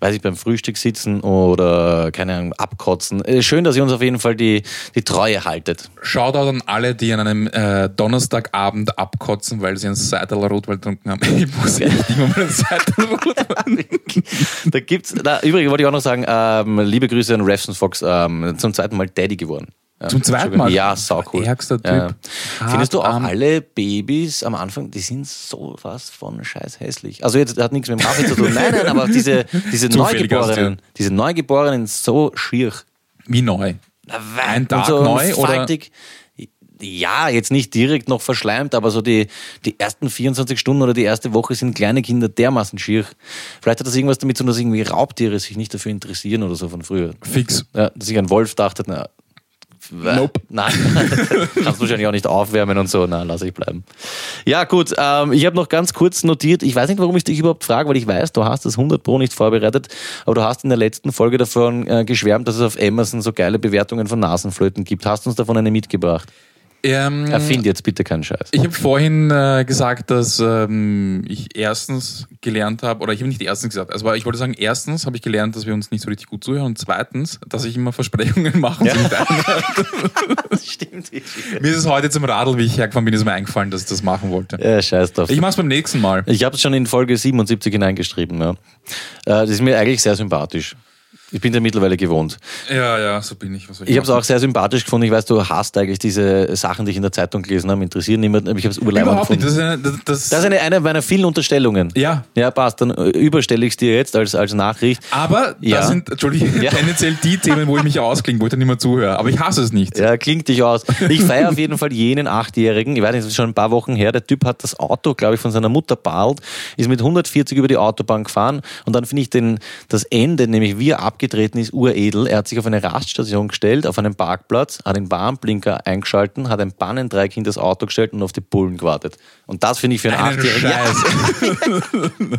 weiß ich, beim Frühstück sitzen oder, keine Ahnung, abkotzen. Äh, Schön, dass ihr uns auf jeden Fall die, die Treue haltet. Shoutout an alle, die an einem äh, Donnerstagabend abkotzen, weil sie einen Seital Rotwein getrunken haben. Ich muss echt immer mal einen Seital Rotwein. Da gibt's, da, übrigens wollte ich auch noch sagen, ähm, liebe Grüße an Refson Fox, ähm, zum zweiten Mal Daddy geworden. Ja, Zum zweiten Mal? Ja, sau cool. Ärgster Typ. Ja. Hart Findest du auch alle Babys am Anfang, die sind so was von scheiß hässlich. Also jetzt hat nichts mit dem Kaffee zu tun. Nein, nein, aber diese, diese Neugeborenen, diese Neugeborenen so schier. Wie neu. Ein Und Tag so neu oder? Ja, jetzt nicht direkt noch verschleimt, aber so die, die ersten 24 Stunden oder die erste Woche sind kleine Kinder dermaßen schier. Vielleicht hat das irgendwas damit zu tun, dass irgendwie Raubtiere sich nicht dafür interessieren oder so von früher. Fix. Ja, dass sich ein Wolf dachte, na, Nope. Nein, kannst wahrscheinlich auch nicht aufwärmen und so. Na, lass ich bleiben. Ja, gut. Ähm, ich habe noch ganz kurz notiert. Ich weiß nicht, warum ich dich überhaupt frage, weil ich weiß, du hast das 100 Pro nicht vorbereitet. Aber du hast in der letzten Folge davon äh, geschwärmt, dass es auf Amazon so geile Bewertungen von Nasenflöten gibt. Hast du uns davon eine mitgebracht? Ähm, Erfind jetzt bitte keinen Scheiß. Ich habe vorhin äh, gesagt, dass ähm, ich erstens gelernt habe, oder ich habe nicht erstens gesagt, also ich wollte sagen, erstens habe ich gelernt, dass wir uns nicht so richtig gut zuhören und zweitens, dass ich immer Versprechungen mache. nicht einhalte. Stimmt. mir ist es heute zum Radl, wie ich hergefahren bin, ist mir eingefallen, dass ich das machen wollte. Ja, scheiß drauf. Ich mache es beim nächsten Mal. Ich habe es schon in Folge 77 hineingeschrieben. Ja. Äh, Das ist mir eigentlich sehr sympathisch. Ich bin ja mittlerweile gewohnt. Ja, ja, so bin ich. Was soll Ich habe es auch sehr sympathisch gefunden. Ich weiß, du hast eigentlich diese Sachen, die ich in der Zeitung gelesen habe, interessieren niemanden, ich habe es Überhaupt nicht. gefunden. Das ist, eine, das, Das ist eine, eine meiner vielen Unterstellungen. Ja. Ja, passt. Dann überstelle ich es dir jetzt als, als Nachricht. aber Ja. das sind, Entschuldigung, Ja. tendenziell die Themen, wo ich mich ausklinge, wo ich dann nicht mehr zuhöre. Aber ich hasse es nicht. Ja, klingt dich aus. Ich feiere auf jeden Fall jenen Achtjährigen. Ich weiß nicht, das ist schon ein paar Wochen her. Der Typ hat das Auto, glaube ich, von seiner Mutter bald, ist mit 140 über die Autobahn gefahren und dann finde ich den, das Ende, nämlich wie er abgetreten ist, uredel. Er hat sich auf eine Raststation gestellt, auf einen Parkplatz, hat den Warnblinker eingeschalten, hat ein Bannendreieck hinter das Auto gestellt und auf die Bullen gewartet. Und das finde ich für einen, Einen Achtjährigen, ja,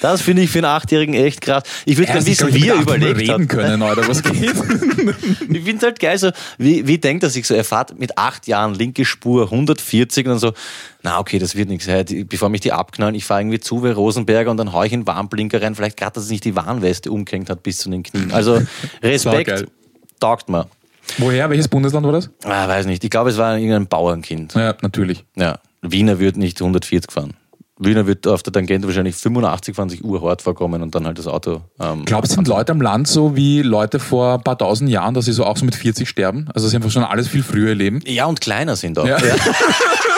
das finde ich für einen Achtjährigen echt krass. Ich würde gerne wissen, wie er überlegt reden hat. können, Alter, was geht? Ich finde es halt geil, so, wie, wie denkt er sich so? Er fährt mit acht Jahren linke Spur 140 und dann so, na okay, das wird nichts. Hey, bevor mich die abknallen, ich fahre irgendwie zu wie Rosenberger und dann hau ich einen Warnblinker rein. Vielleicht gerade, dass er sich die Warnweste umgehängt hat bis zu den Knien. Also Respekt, taugt mir. Woher? Welches Bundesland war das? Ah, weiß nicht. Ich glaube, es war irgendein Bauernkind. Ja, natürlich. Ja. Wiener wird nicht 140 fahren. Wiener wird auf der Tangente wahrscheinlich 85 fahren, sich urhart vorkommen und dann halt das Auto. Ähm, Glaubst du, sind Leute am Land so wie Leute vor ein paar tausend Jahren, dass sie so auch so mit 40 sterben? Also dass sie einfach schon alles viel früher leben? ja, und kleiner sind auch. Ja.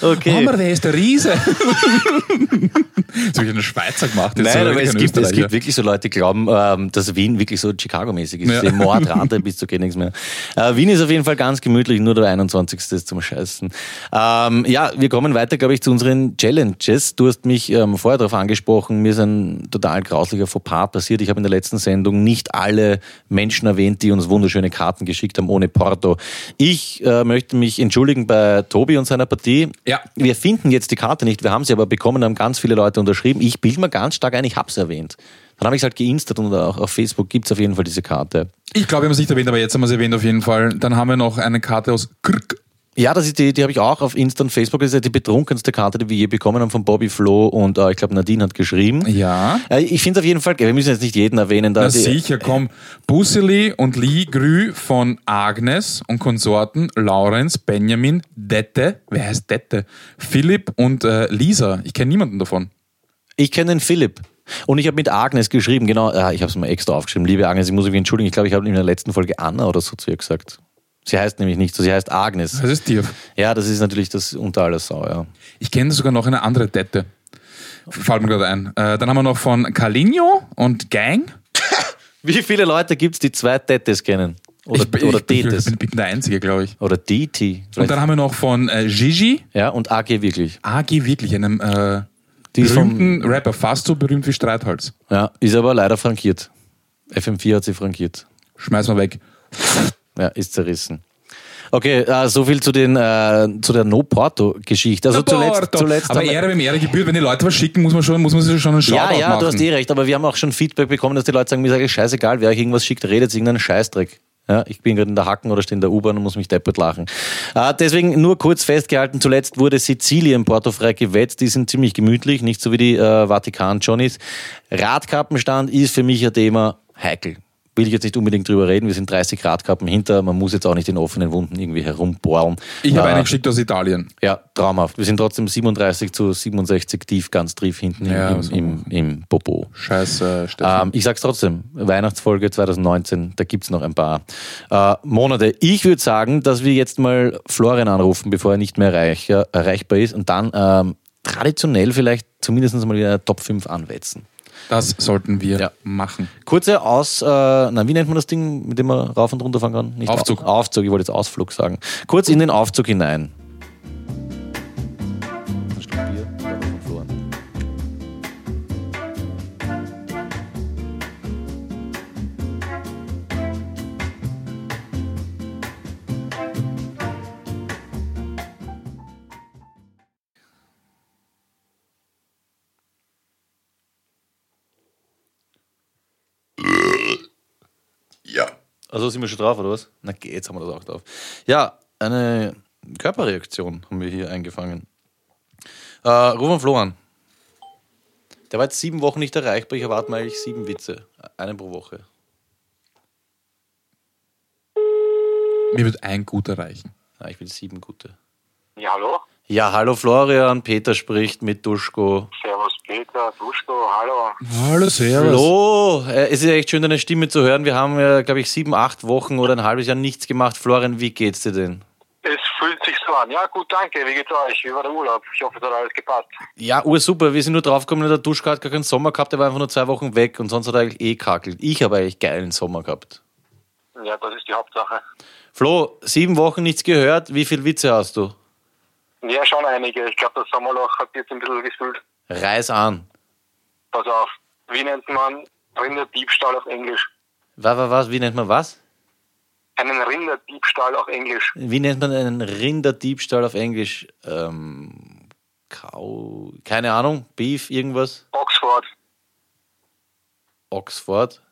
Okay. Hammer, der ist der Riese. das habe ich in der Schweizer gemacht. Nein, so aber es gibt, es gibt wirklich so Leute, die glauben, ähm, dass Wien wirklich so Chicago-mäßig ist. Ja. Ja. Mordrate bis zu geht nichts mehr. Äh, Wien ist auf jeden Fall ganz gemütlich, nur der 21. ist zum Scheißen. Ähm, ja, wir kommen weiter, glaube ich, zu unseren Challenges. Du hast mich ähm, vorher darauf angesprochen, mir ist ein total grauslicher Fauxpas passiert. Ich habe in der letzten Sendung nicht alle Menschen erwähnt, die uns wunderschöne Karten geschickt haben, ohne Porto. Ich äh, möchte mich entschuldigen bei Tobi und seiner Partie. Ja. Wir finden jetzt die Karte nicht, wir haben sie aber bekommen, haben ganz viele Leute unterschrieben. Ich bilde mir ganz stark ein, ich habe es erwähnt. Dann habe ich es halt geinstet und auch auf Facebook gibt es auf jeden Fall diese Karte. Ich glaube, wir haben es nicht erwähnt, aber jetzt haben wir es erwähnt auf jeden Fall. Dann haben wir noch eine Karte aus Krk. Ja, das ist die, die habe ich auch auf Insta und Facebook. Das ist ja die betrunkenste Karte, die wir je bekommen haben von Bobby Flo und äh, ich glaube Nadine hat geschrieben. Ja. Äh, ich finde es auf jeden Fall, wir müssen jetzt nicht jeden erwähnen. Da Na die, sicher, komm. Busseli und Lee Grü von Agnes und Konsorten, Laurenz, Benjamin, Dette, wer heißt Dette? Philipp und äh, Lisa. Ich kenne niemanden davon. Ich kenne den Philipp. Und ich habe mit Agnes geschrieben, genau, ja, ich habe es mal extra aufgeschrieben. Liebe Agnes, ich muss mich entschuldigen, ich glaube, ich habe in der letzten Folge Anna oder so zu ihr gesagt. Sie heißt nämlich nicht so, sie heißt Agnes. Das ist dir. Ja, das ist natürlich das unter aller Sau, ja. Ich kenne sogar noch eine andere Dette. Fällt mir gerade ein. Äh, dann haben wir noch von Carlinho und Gang. Wie viele Leute gibt es, die zwei Tetes kennen? Oder, ich, oder ich, ich, Tetes? bin, bin der Einzige, glaube ich. Oder DT. Und dann haben wir noch von äh, Gigi. ja, und AG wirklich. AG wirklich, einem äh, ist vom- berühmten Rapper, fast so berühmt wie Streithals. Ja, ist aber leider frankiert. FM4 hat sie frankiert. Schmeiß mal weg. Ja, ist zerrissen. Okay, äh, so viel zu, den, äh, zu der No-Porto-Geschichte. Also zuletzt, Porto. zuletzt Aber Ehre wem Ehre gebührt, wenn die Leute was schicken, muss man schon, muss man sich schon einen Shoutout Ja, ja, machen. du hast eh recht, aber wir haben auch schon Feedback bekommen, dass die Leute sagen, mir ist eigentlich scheißegal, wer euch irgendwas schickt, redet irgendeinen Scheißdreck. Ja, ich bin gerade in der Hacken oder stehe in der U-Bahn und muss mich deppert lachen. Äh, deswegen nur kurz festgehalten, zuletzt wurde Sizilien portofrei gewetzt, die sind ziemlich gemütlich, nicht so wie die äh, Vatikan-Johnnies. Radkappenstand ist für mich ein Thema heikel. Will ich jetzt nicht unbedingt drüber reden, wir sind 30 Radkappen hinter, man muss jetzt auch nicht in offenen Wunden irgendwie herumbohren. Ich habe Äh, einen geschickt aus Italien. ja, traumhaft. Wir sind trotzdem 37 zu 67 tief, ganz tief hinten Ja, im, so. im, im Popo. Scheiße, Stefan. Ähm, ich sag's trotzdem, Weihnachtsfolge 2019, da gibt's noch ein paar äh, Monate. Ich würde sagen, dass wir jetzt mal Florian anrufen, bevor er nicht mehr erreich, äh, erreichbar ist und dann ähm, traditionell vielleicht zumindest mal wieder Top 5 anwetzen. Das sollten wir ja. machen. Kurze Aus, äh, na, wie nennt man das Ding, mit dem man rauf und runter fahren kann? Nicht Aufzug. Au- Aufzug, ich wollte jetzt Ausflug sagen. Kurz in den Aufzug hinein. Also sind wir schon drauf, oder was? Na geh, jetzt haben wir das auch drauf. Ja, eine Körperreaktion haben wir hier eingefangen. Äh, Rufen Flohan. Der war jetzt sieben Wochen nicht erreichbar. Ich erwarte mal eigentlich sieben Witze. Einen pro Woche. Mir wird ein guter reichen. Ja, ich will sieben gute. Ja, hallo? Ja, hallo Florian. Peter spricht mit Duschko. Servus Peter, Duschko, hallo. Hallo, servus. Flo, äh, es ist echt schön, deine Stimme zu hören. Wir haben ja, glaube ich, sieben, acht Wochen oder ein halbes Jahr nichts gemacht. Florian, wie geht's dir denn? Es fühlt sich so an. Ja, gut, danke. Wie geht's euch? Wie war der Urlaub? Ich hoffe, es hat alles gepasst. Ja, ursuper. Wir sind nur draufgekommen, der Duschko hat gar keinen Sommer gehabt, der war einfach nur zwei Wochen weg und sonst hat er eigentlich eh kackelt. Ich habe eigentlich geilen Sommer gehabt. Ja, das ist die Hauptsache. Flo, sieben Wochen nichts gehört. Wie viele Witze hast du? Ja, schon einige. Ich glaube, das Sommerloch hat jetzt ein bisschen gefühlt. Reiß an. Pass auf. Wie nennt man Rinderdiebstahl auf Englisch? Was, was, was? Wie nennt man was? Einen Rinderdiebstahl auf Englisch. Wie nennt man einen Rinderdiebstahl auf Englisch? Ähm, Kau, keine Ahnung. Beef, irgendwas? Oxford. Oxford.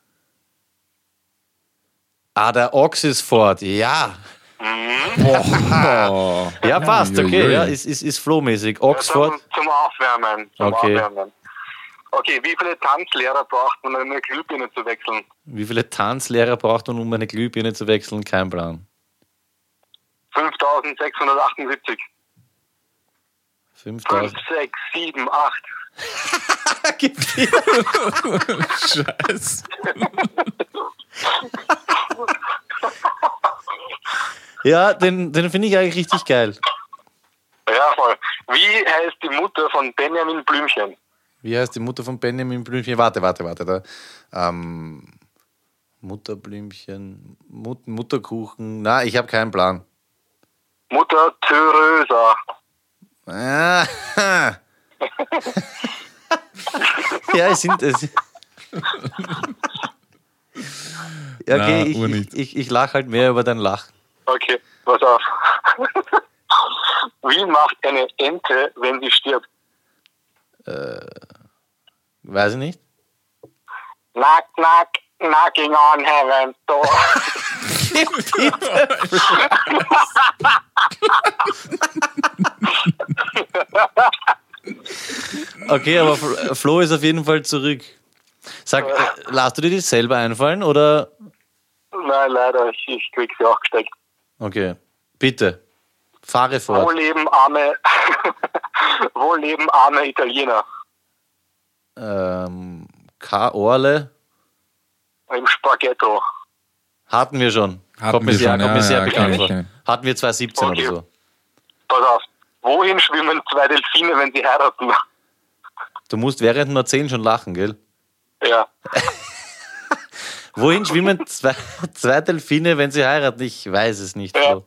Ah, der Oxisford, ja. Oh. Ja, passt, okay, ja, ist, ist, ist Flo-mäßig. Ja, Oxford. zum, zum Aufwärmen. Zum Okay. Aufwärmen. Okay, wie viele Tanzlehrer braucht man, um eine Glühbirne zu wechseln? Wie viele Tanzlehrer braucht man, um eine Glühbirne zu wechseln? Kein Plan. 5678. 5, 5000. 6, 7, 8. Scheiße. Ja, den, den finde ich eigentlich richtig geil. Ja, voll. Wie heißt die Mutter von Benjamin Blümchen? Wie heißt die Mutter von Benjamin Blümchen? Warte, warte, warte. Da. Ähm, Mutterblümchen, Mut, Mutterkuchen. Na, ich habe keinen Plan. Mutter Theresa. Ah, ja, es sind es. Ja, okay, Na, ich, ich, ich, ich lache halt mehr über dein Lachen. Okay, pass auf. Wie macht eine Ente, wenn sie stirbt? Weiß ich nicht. Knock, knock, knocking on heaven's door. Okay, aber Fl- Flo ist auf jeden Fall zurück. Sag, äh, lass du dir das selber einfallen oder? Nein, leider, ich, ich krieg sie auch gesteckt. Okay, bitte. Fahre Wo fort. leben arme, wo leben arme Italiener? Ähm, K. Orle Im Spaghetto. hatten wir schon. Hatten kommt wir sehr, schon, kommt ja, sehr ja, bekannt vor. kenn Hatten wir 2017 Okay. oder so. Pass auf. Wohin schwimmen zwei Delfine, wenn sie heiraten? Du musst während dem Erzählen schon lachen, gell? Ja. Wohin schwimmen zwei, zwei Delfine, wenn sie heiraten? Ich weiß es nicht. Ja. Flo.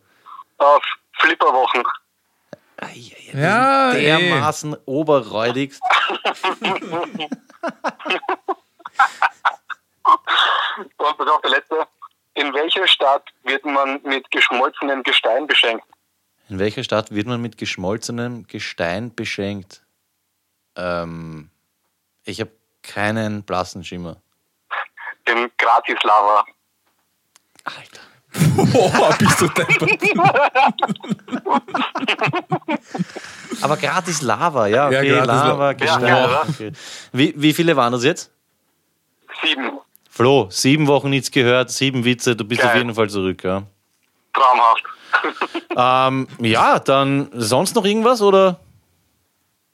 Auf Flipperwochen. Ja, ey. Dermaßen oberräudigst. Und pass auf, der letzte. In welcher Stadt wird man mit geschmolzenem Gestein beschenkt? In welcher Stadt wird man mit geschmolzenem Gestein beschenkt? Ähm, ich habe keinen blassen Schimmer. In Gratislava. Alter. Boah, bist du deppert. Aber gratis Lava, ja. Ja, Okay, gratis Lava. Gestein. Ja, ja, okay. Wie, wie viele waren das jetzt? Sieben. Flo, sieben Wochen nichts gehört, sieben Witze, du bist Geil. auf jeden Fall zurück, ja. Traumhaft. Ähm, ja, dann sonst noch irgendwas oder?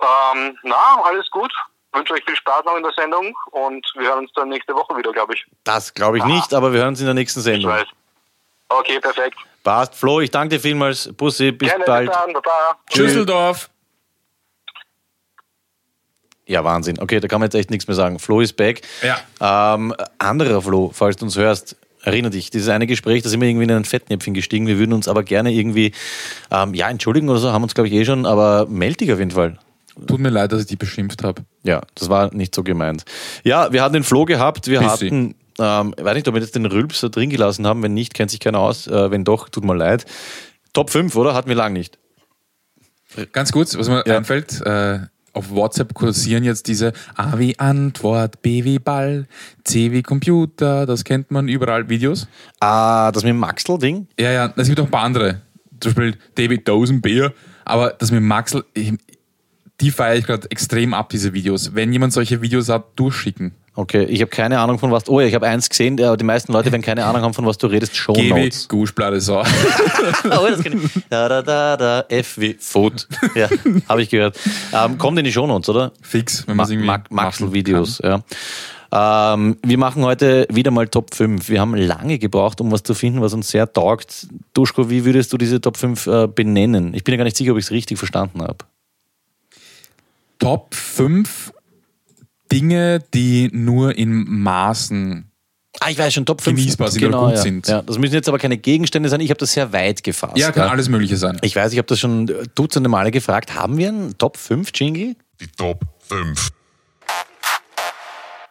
Ähm, na, alles gut. Wünsche euch viel Spaß noch in der Sendung und wir hören uns dann nächste Woche wieder, glaube ich. Das glaube ich nicht, aber wir hören uns in der nächsten Ich Sendung. weiß. Okay, perfekt. Passt. Flo, ich danke dir vielmals. Bussi, bis Gerne, bald. bis dann. Baba. Schüsseldorf. Ja, Wahnsinn. Okay, da kann man jetzt echt nichts mehr sagen. Flo ist back. Ja. Ähm, anderer Flo, falls du uns hörst, erinnere dich, dieses eine Gespräch, da sind wir irgendwie in ein Fettnäpfchen gestiegen. Wir würden uns aber gerne irgendwie, ähm, ja, entschuldigen oder so, haben uns, glaube ich, eh schon, aber meld dich auf jeden Fall. Tut mir leid, dass ich die beschimpft habe. Ja, das war nicht so gemeint. Ja, wir hatten den Flo gehabt, wir Bissi. hatten, ähm, ich weiß nicht, ob wir jetzt den Rülps da drin gelassen haben, wenn nicht, kennt sich keiner aus, äh, wenn doch, tut mir leid. Top 5, oder? Hatten wir lang nicht. Ganz kurz, was mir Ja. einfällt, äh, auf WhatsApp kursieren jetzt diese A wie Antwort, B wie Ball, C wie Computer, das kennt man überall Videos. Ah, das mit dem Maxl-Ding? Ja, ja, es gibt auch ein paar andere. Zum Beispiel David Dosenbier, aber das mit Maxl, ich, die feiere ich gerade extrem ab, diese Videos. Wenn jemand solche Videos hat, durchschicken. Okay, ich habe keine Ahnung von was. Oh ja, ich habe eins gesehen, aber die meisten Leute, wenn keine Ahnung haben, von was du redest, Show Notes. Guschblade so. oh, das kenn ich. Da, da, da, da, F wie Food. Ja, habe ich gehört. Ähm, kommt in die Show Notes, oder? Fix, wenn man Ma Ma machen Maxl-Videos, ja. Ähm, wir machen heute wieder mal Top 5. Wir haben lange gebraucht, um was zu finden, was uns sehr taugt. Duschko, wie würdest du diese Top 5 äh, benennen? Ich bin ja gar nicht sicher, ob ich es richtig verstanden habe. Top 5 Dinge, die nur in Maßen. Ah, ich weiß schon, Top 5. Genießbar sind oder gut ja. sind. Ja, das müssen jetzt aber keine Gegenstände sein. Ich habe das sehr weit gefasst. Ja, kann alles Mögliche sein. Ich weiß, ich habe das schon dutzende Male gefragt. Haben wir einen Top 5 Jingle? Die Top 5.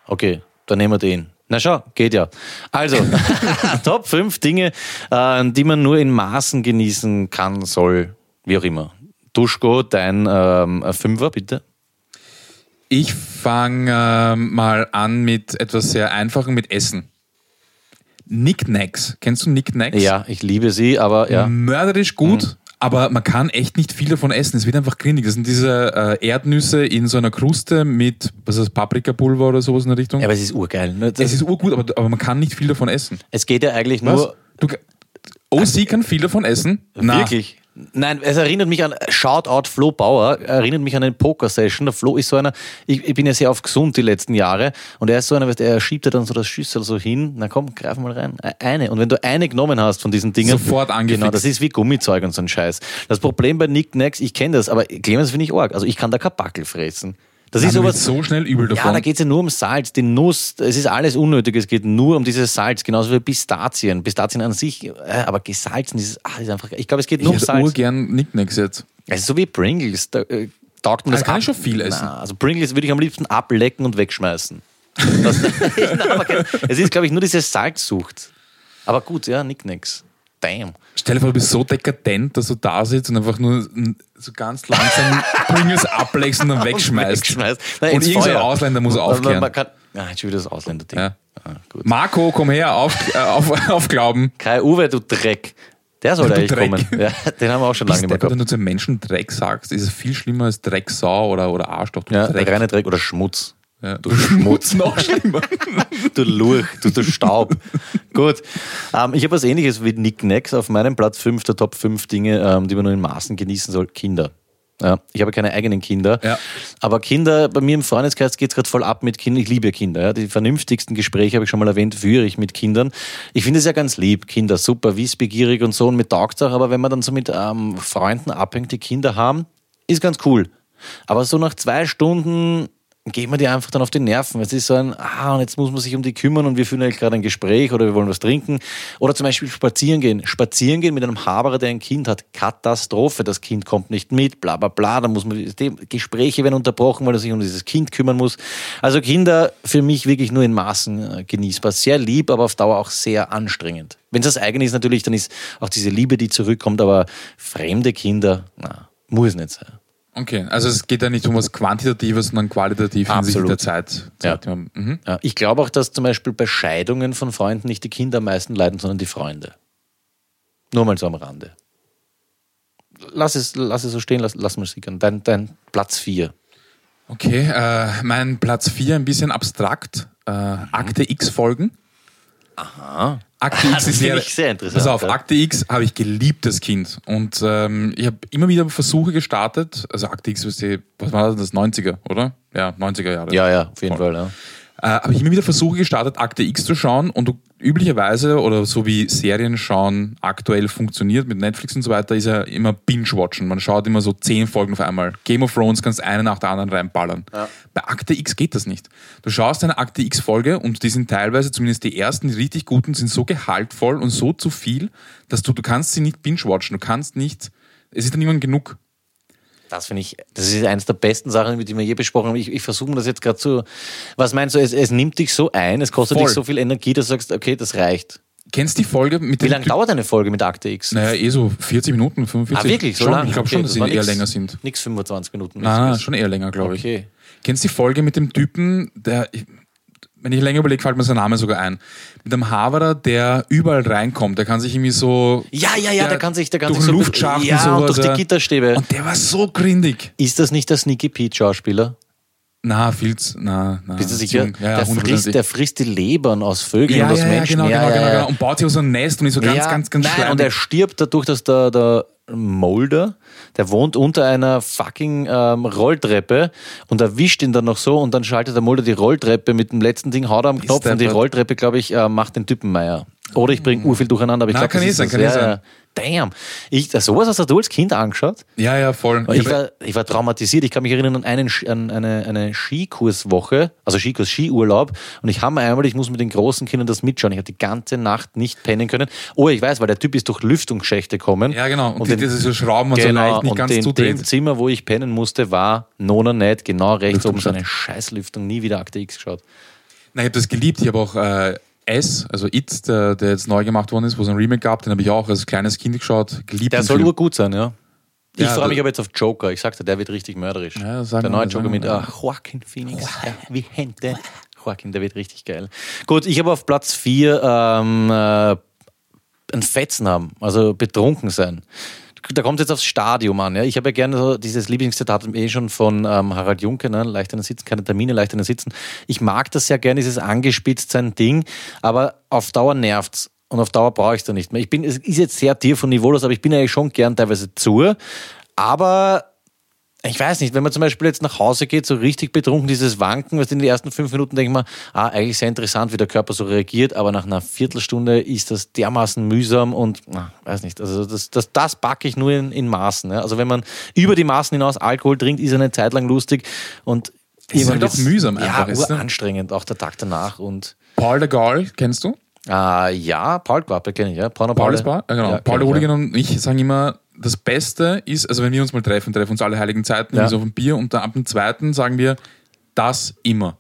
Okay, dann nehmen wir den. Na schau, geht ja. Also, Top 5 Dinge, äh, die man nur in Maßen genießen kann, soll, wie auch immer. Duschko, dein ähm, Fünfer, bitte. Ich fange ähm, mal an mit etwas sehr Einfachem, mit Essen. Knickknacks. Kennst du Knickknacks? Ja, ich liebe sie, aber ja. Mörderisch gut, aber man kann echt nicht viel davon essen. Es wird einfach grindig. Das sind diese äh, Erdnüsse in so einer Kruste mit, was ist das, Paprikapulver oder sowas in der Richtung. Ja, aber es ist urgeil. ne? Es ist urgut, aber, aber man kann nicht viel davon essen. es geht ja eigentlich Was? nur. Du, OC kann viel davon essen? Na. Nein, es erinnert mich an Shoutout Flo Bauer, erinnert mich an eine Poker-Session. Der Flo ist so einer, ich, ich bin ja sehr auf gesund die letzten Jahre und er ist so einer, weißt er schiebt ja dann so das Schüssel so hin, na komm, greif mal rein. Eine. Und wenn du eine genommen hast von diesen Dingen. Sofort angefixt. Genau, das ist wie Gummizeug und so ein Scheiß. Das Problem bei Knickknacks, ich kenne das, aber Clemens finde ich arg. Also ich kann da kein Backel fressen. Das ist Mir wird sowas. so schnell übel davon. Ja, da geht es ja nur um Salz, die Nuss, es ist alles unnötig, es geht nur um dieses Salz, genauso wie Pistazien. Pistazien an sich, äh, aber gesalzen, dieses, ach, das ist einfach, ich glaube, es geht ich nur um hätte Salz. urgern Knickknacks jetzt. Es ist so wie Pringles, da äh, taugt man Da das kann ab. ich schon viel essen. Na, also Pringles würde ich am liebsten ablecken und wegschmeißen. Das, aber kein, es ist, glaube ich, nur diese Salzsucht. Aber gut, ja, Nicknacks. Damn. Stell dir vor, du bist so dekadent, dass du da sitzt und einfach nur so ganz langsam Pringles ablegst und dann wegschmeißt. Wegschmeißt. Nein, und irgendein Feuer. Ausländer muss aufklären. Man kann, ja, jetzt schon wieder das Ausländer-Ding. Ja. Ah. Marco, komm her, auf, äh, auf, aufglauben. Kai Uwe, du Dreck. Der soll Du eigentlich Dreck. kommen. Ja, den haben wir auch schon lange nicht mehr Wenn gehabt. du zu einem Menschen Dreck sagst, ist es viel schlimmer als Drecksau oder, oder Arschloch. Ja, Dreck. reine Dreck oder Schmutz. Ja, du Schmutz noch schlimmer. Du Lurch, du, du Staub. Gut. Ähm, ich habe was ähnliches wie Nick Necks auf meinem Platz 5 der Top 5 Dinge, ähm, die man nur in Maßen genießen soll. Kinder. Ja, ich habe keine eigenen Kinder. Ja. Aber Kinder, bei mir im Freundeskreis geht es gerade voll ab mit Kindern. Ich liebe Kinder. Ja. Die vernünftigsten Gespräche, habe ich schon mal erwähnt, führe ich mit Kindern. Ich finde es ja ganz lieb, Kinder, super, wissbegierig und so und mit taugt's auch. Aber wenn man dann so mit ähm, Freunden abhängt, die Kinder haben, ist ganz cool. Aber so nach zwei Stunden geht man dir einfach dann auf die Nerven. Es ist so ein, ah, und jetzt muss man sich um die kümmern und wir führen eigentlich gerade ein Gespräch oder wir wollen was trinken. Oder zum Beispiel spazieren gehen. Spazieren gehen mit einem Haberer, der ein Kind hat. Katastrophe. Das Kind kommt nicht mit, bla, bla, bla. Da muss man, Gespräche werden unterbrochen, weil er sich um dieses Kind kümmern muss. Also Kinder für mich wirklich nur in Maßen äh, genießbar. Sehr lieb, aber auf Dauer auch sehr anstrengend. Wenn es das eigene ist natürlich, dann ist auch diese Liebe, die zurückkommt, aber fremde Kinder, na, muss nicht sein. Okay, also es geht ja nicht um was Quantitatives, sondern qualitativ Absolut. der Zeit. Ja. Mhm. Ja, ich glaube auch, dass zum Beispiel bei Scheidungen von Freunden nicht die Kinder am meisten leiden, sondern die Freunde. Nur mal so am Rande. Lass es, lass es so stehen, lass, lass mal sickern. Dein, dein Platz 4. Okay, äh, mein Platz 4 ein bisschen abstrakt. Äh, Akte X Folgen. Aha. Akte X ist ja, sehr interessant, Pass auf, ja. Akte X habe ich geliebt als Kind. Und ähm, ich habe immer wieder Versuche gestartet. Also Akte X, was war das, das 90er, oder? Ja, 90er Jahre. Ja, ja, auf jeden Voll. Fall. Ja. Äh, habe ich immer wieder Versuche gestartet, Akte X zu schauen und du, üblicherweise oder so wie Serien schauen aktuell funktioniert mit Netflix und so weiter, ist ja immer Binge-Watchen. Man schaut immer so zehn Folgen auf einmal. Game of Thrones kannst eine nach der anderen reinballern. Bei Akte X geht das nicht. Du schaust eine Akte X-Folge und die sind teilweise, zumindest die ersten, die richtig guten, sind so gehaltvoll und so zu viel, dass du, du kannst sie nicht binge-watchen. Du kannst nicht, es ist dann irgendwann genug. Das finde ich, das ist eines der besten Sachen, die wir je besprochen haben. Ich, ich versuche mir das jetzt gerade zu. Was meinst du, es, es nimmt dich so ein, es kostet Voll. dich so viel Energie, dass du sagst, okay, das reicht. Kennst du die Folge mit Wie lange dauert eine Folge mit Akte X? Naja, eh so 40 Minuten, 45. ah, wirklich? So schon, lang? Ich glaube Okay, schon, dass sie eher nix- länger sind. Nix 25 Minuten. Ah, schon eher länger, glaube ich. Okay. Kennst du die Folge mit dem Typen, der, wenn ich länger überlege, fällt mir sein Name sogar ein. Mit dem Haverer, der überall reinkommt. Der kann sich irgendwie so. Ja, ja, ja, der kann sich, der kann durch sich so Luftschacht ja, und sowas. und durch die. Gitterstäbe. Und der war so grindig. ist das nicht der Sneaky Pete Schauspieler? Na, viel zu, na, na. Bist du sicher? Ja, der, frisst, der frisst die Lebern aus Vögeln ja, und aus ja, Menschen. genau, ja, genau, genau, genau. Und baut sich so ein Nest und ist so ganz, ja, ganz, ganz nein, schleimig. Und er stirbt dadurch, dass der, der Molder, der wohnt unter einer fucking ähm, Rolltreppe und erwischt ihn dann noch so und dann schaltet der Molder die Rolltreppe mit dem letzten Ding, haut er am Knopf und die. Rolltreppe, glaube ich, äh, macht den Typen Meier. Oder ich bringe urviel durcheinander, aber ich glaube, das ist sein, das. kann ja, sein. Damn. Ich, das, sowas hast du als Kind angeschaut? ja, ja, voll. Ich war, ich war traumatisiert. Ich kann mich erinnern an, einen, an eine, eine Skikurswoche, also Skikurs, Skiurlaub. Und ich habe einmal, ich muss mit den großen Kindern das mitschauen. Ich habe die ganze Nacht nicht pennen können. Oh, ich weiß, weil der Typ ist durch Lüftungsschächte gekommen. ja, genau. Und, Und die, den- ist so Schrauben und so Genau, leicht nicht und ganz den, zudrehen. dem Zimmer, wo ich pennen musste, war Nona nicht genau rechts oben so eine Scheißlüftung. Nie wieder Akte X geschaut. Nein, ich habe das geliebt. Ich habe auch äh, S, also It, der, der jetzt neu gemacht worden ist, wo es ein Remake gab, den habe ich auch als kleines Kind geschaut. Geliebt. Der soll Film. urgut sein, ja. Ich Ja, freue mich aber jetzt auf Joker. Ich sagte, der wird richtig mörderisch. Ja, der neue Joker mit mal. ah, Joaquin Phoenix. Ja, wie Hände. Joaquin, der wird richtig geil. Gut, ich habe auf Platz 4 ähm, äh, ein Fetzen haben, also betrunken sein. Da kommt jetzt aufs Stadium an. Ja? Ich habe ja gerne so dieses Lieblingszitat eh schon von ähm, Harald Junke, ne? leicht einen Sitzen, keine Termine, leicht einen Sitzen. Ich mag das sehr gerne, dieses angespitzt sein Ding, aber auf Dauer nervt's. Und auf Dauer brauche ich es dann nicht mehr. Ich bin, es ist jetzt sehr tief von niveaulos, aber ich bin eigentlich schon gern teilweise zu. Aber ich weiß nicht, wenn man zum Beispiel jetzt nach Hause geht, so richtig betrunken, dieses Wanken, was in den ersten fünf Minuten denkt man, ah, eigentlich sehr interessant, wie der Körper so reagiert, aber nach einer Viertelstunde ist das dermaßen mühsam und, na, weiß nicht, also das, das, das backe ich nur in, in Maßen. Ja. Also wenn man über die Maßen hinaus Alkohol trinkt, ist eine Zeit lang lustig und ist halt wird's- mühsam einfach, Ja, ist, ne? anstrengend, auch der Tag danach und Paul de Gaulle, kennst du? ah, ja, Paul Quappe kenne ich, ja. Porno Paul ist Bar? Ja, genau. Ja, Paul der Hooligan und ich sagen immer, das Beste ist, also wenn wir uns mal treffen, treffen uns alle heiligen Zeiten, Ja. so auf ein Bier und dann ab dem zweiten sagen wir, das immer.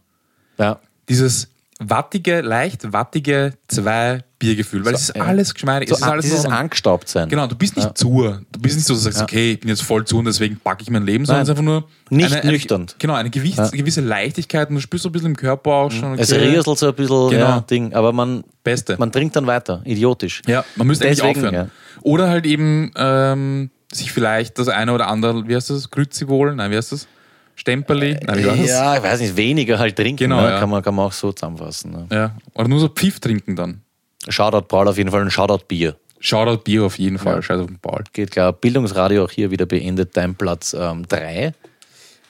Ja. Dieses wattige, leicht wattige zwei Biergefühl, weil So, es ist ja. alles geschmeidig. So, es ist alles dieses Ordnung. angestaubt sein. Genau, du bist nicht zu. Du bist nicht so, dass du sagst, okay, ich bin jetzt voll zu und deswegen packe ich mein Leben, sondern es ist einfach nur Nicht eine, nüchtern. Eine, genau, eine gewisse, gewisse Leichtigkeit und du spürst so ein bisschen im Körper auch schon. Es okay, rieselt so ein bisschen, Genau. ja, Ding, aber man, Beste. man trinkt dann weiter, idiotisch. Ja, man müsste eigentlich aufhören. ja. Oder halt eben ähm, sich vielleicht das eine oder andere, wie heißt das, Grützivol? Nein, wie heißt das? Stemperli? Nein, wie war das? Ja, ich weiß nicht, weniger halt trinken, Genau, ne? ja. kann, man, kann man auch so zusammenfassen. Ne? Ja. Oder nur so Pfiff trinken dann. Shoutout Paul auf jeden Fall und Shoutout Bier. Shoutout Bier auf jeden Fall. Scheiß auf den. Geht klar. Bildungsradio auch hier wieder beendet. Dein Platz 3.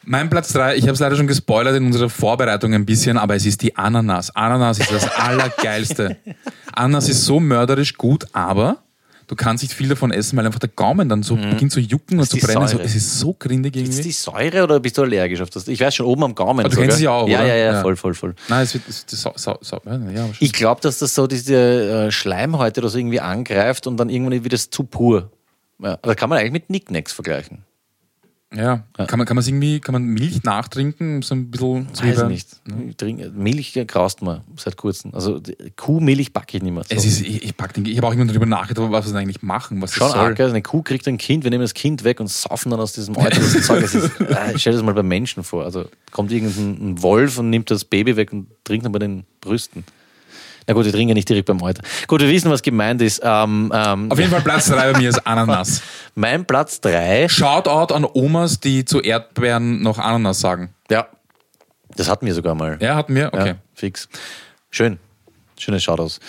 Mein Platz drei, ich habe es leider schon gespoilert in unserer Vorbereitung ein bisschen, aber es ist die Ananas. Ananas ist das Allergeilste. Ananas ist so mörderisch gut, aber du kannst nicht viel davon essen, weil einfach der Gaumen dann so beginnt zu jucken und Mhm. ist zu brennen. So, es ist so grindig Ist irgendwie. die Säure oder bist du allergisch auf das? Ich weiß schon, oben am Gaumen. Aber du so, kennst sie auch, ja? Ja, ja, Ja. voll, voll, voll. Nein, es wird es, das, sau, sau, sau, ja. Ich glaube, dass das so diese äh, Schleimhäute oder so irgendwie angreift und dann irgendwann wird es zu pur. Ja, aber da kann man eigentlich mit Nicknacks vergleichen. Ja. Kann man, kann man irgendwie, kann man Milch nachtrinken? So ein bisschen so wie Weiß bei- nicht. Ich trinke- Milch graust mir seit kurzem. Also Kuhmilch backe ich nicht mehr. So. Es ist, ich, ich, den, ich habe auch immer darüber nachgedacht, was wir eigentlich machen, was Schon das arg, also eine Kuh kriegt ein Kind, wir nehmen das Kind weg und saufen dann aus diesem Euter das Zeug. Es ist, äh, stell dir das mal bei Menschen vor. Also kommt irgendein ein Wolf und nimmt das Baby weg und trinkt dann bei den Brüsten. Na gut, ich trinke ja nicht direkt beim Euter. Gut, wir wissen, was gemeint ist. Ähm, ähm, Auf jeden Fall Platz 3 bei mir ist Ananas. mein Platz 3, Shoutout an Omas, die zu Erdbeeren noch Ananas sagen. ja, das hatten wir sogar mal. Ja, hatten wir? Okay. Ja, fix. Schön. Schönes Shoutouts.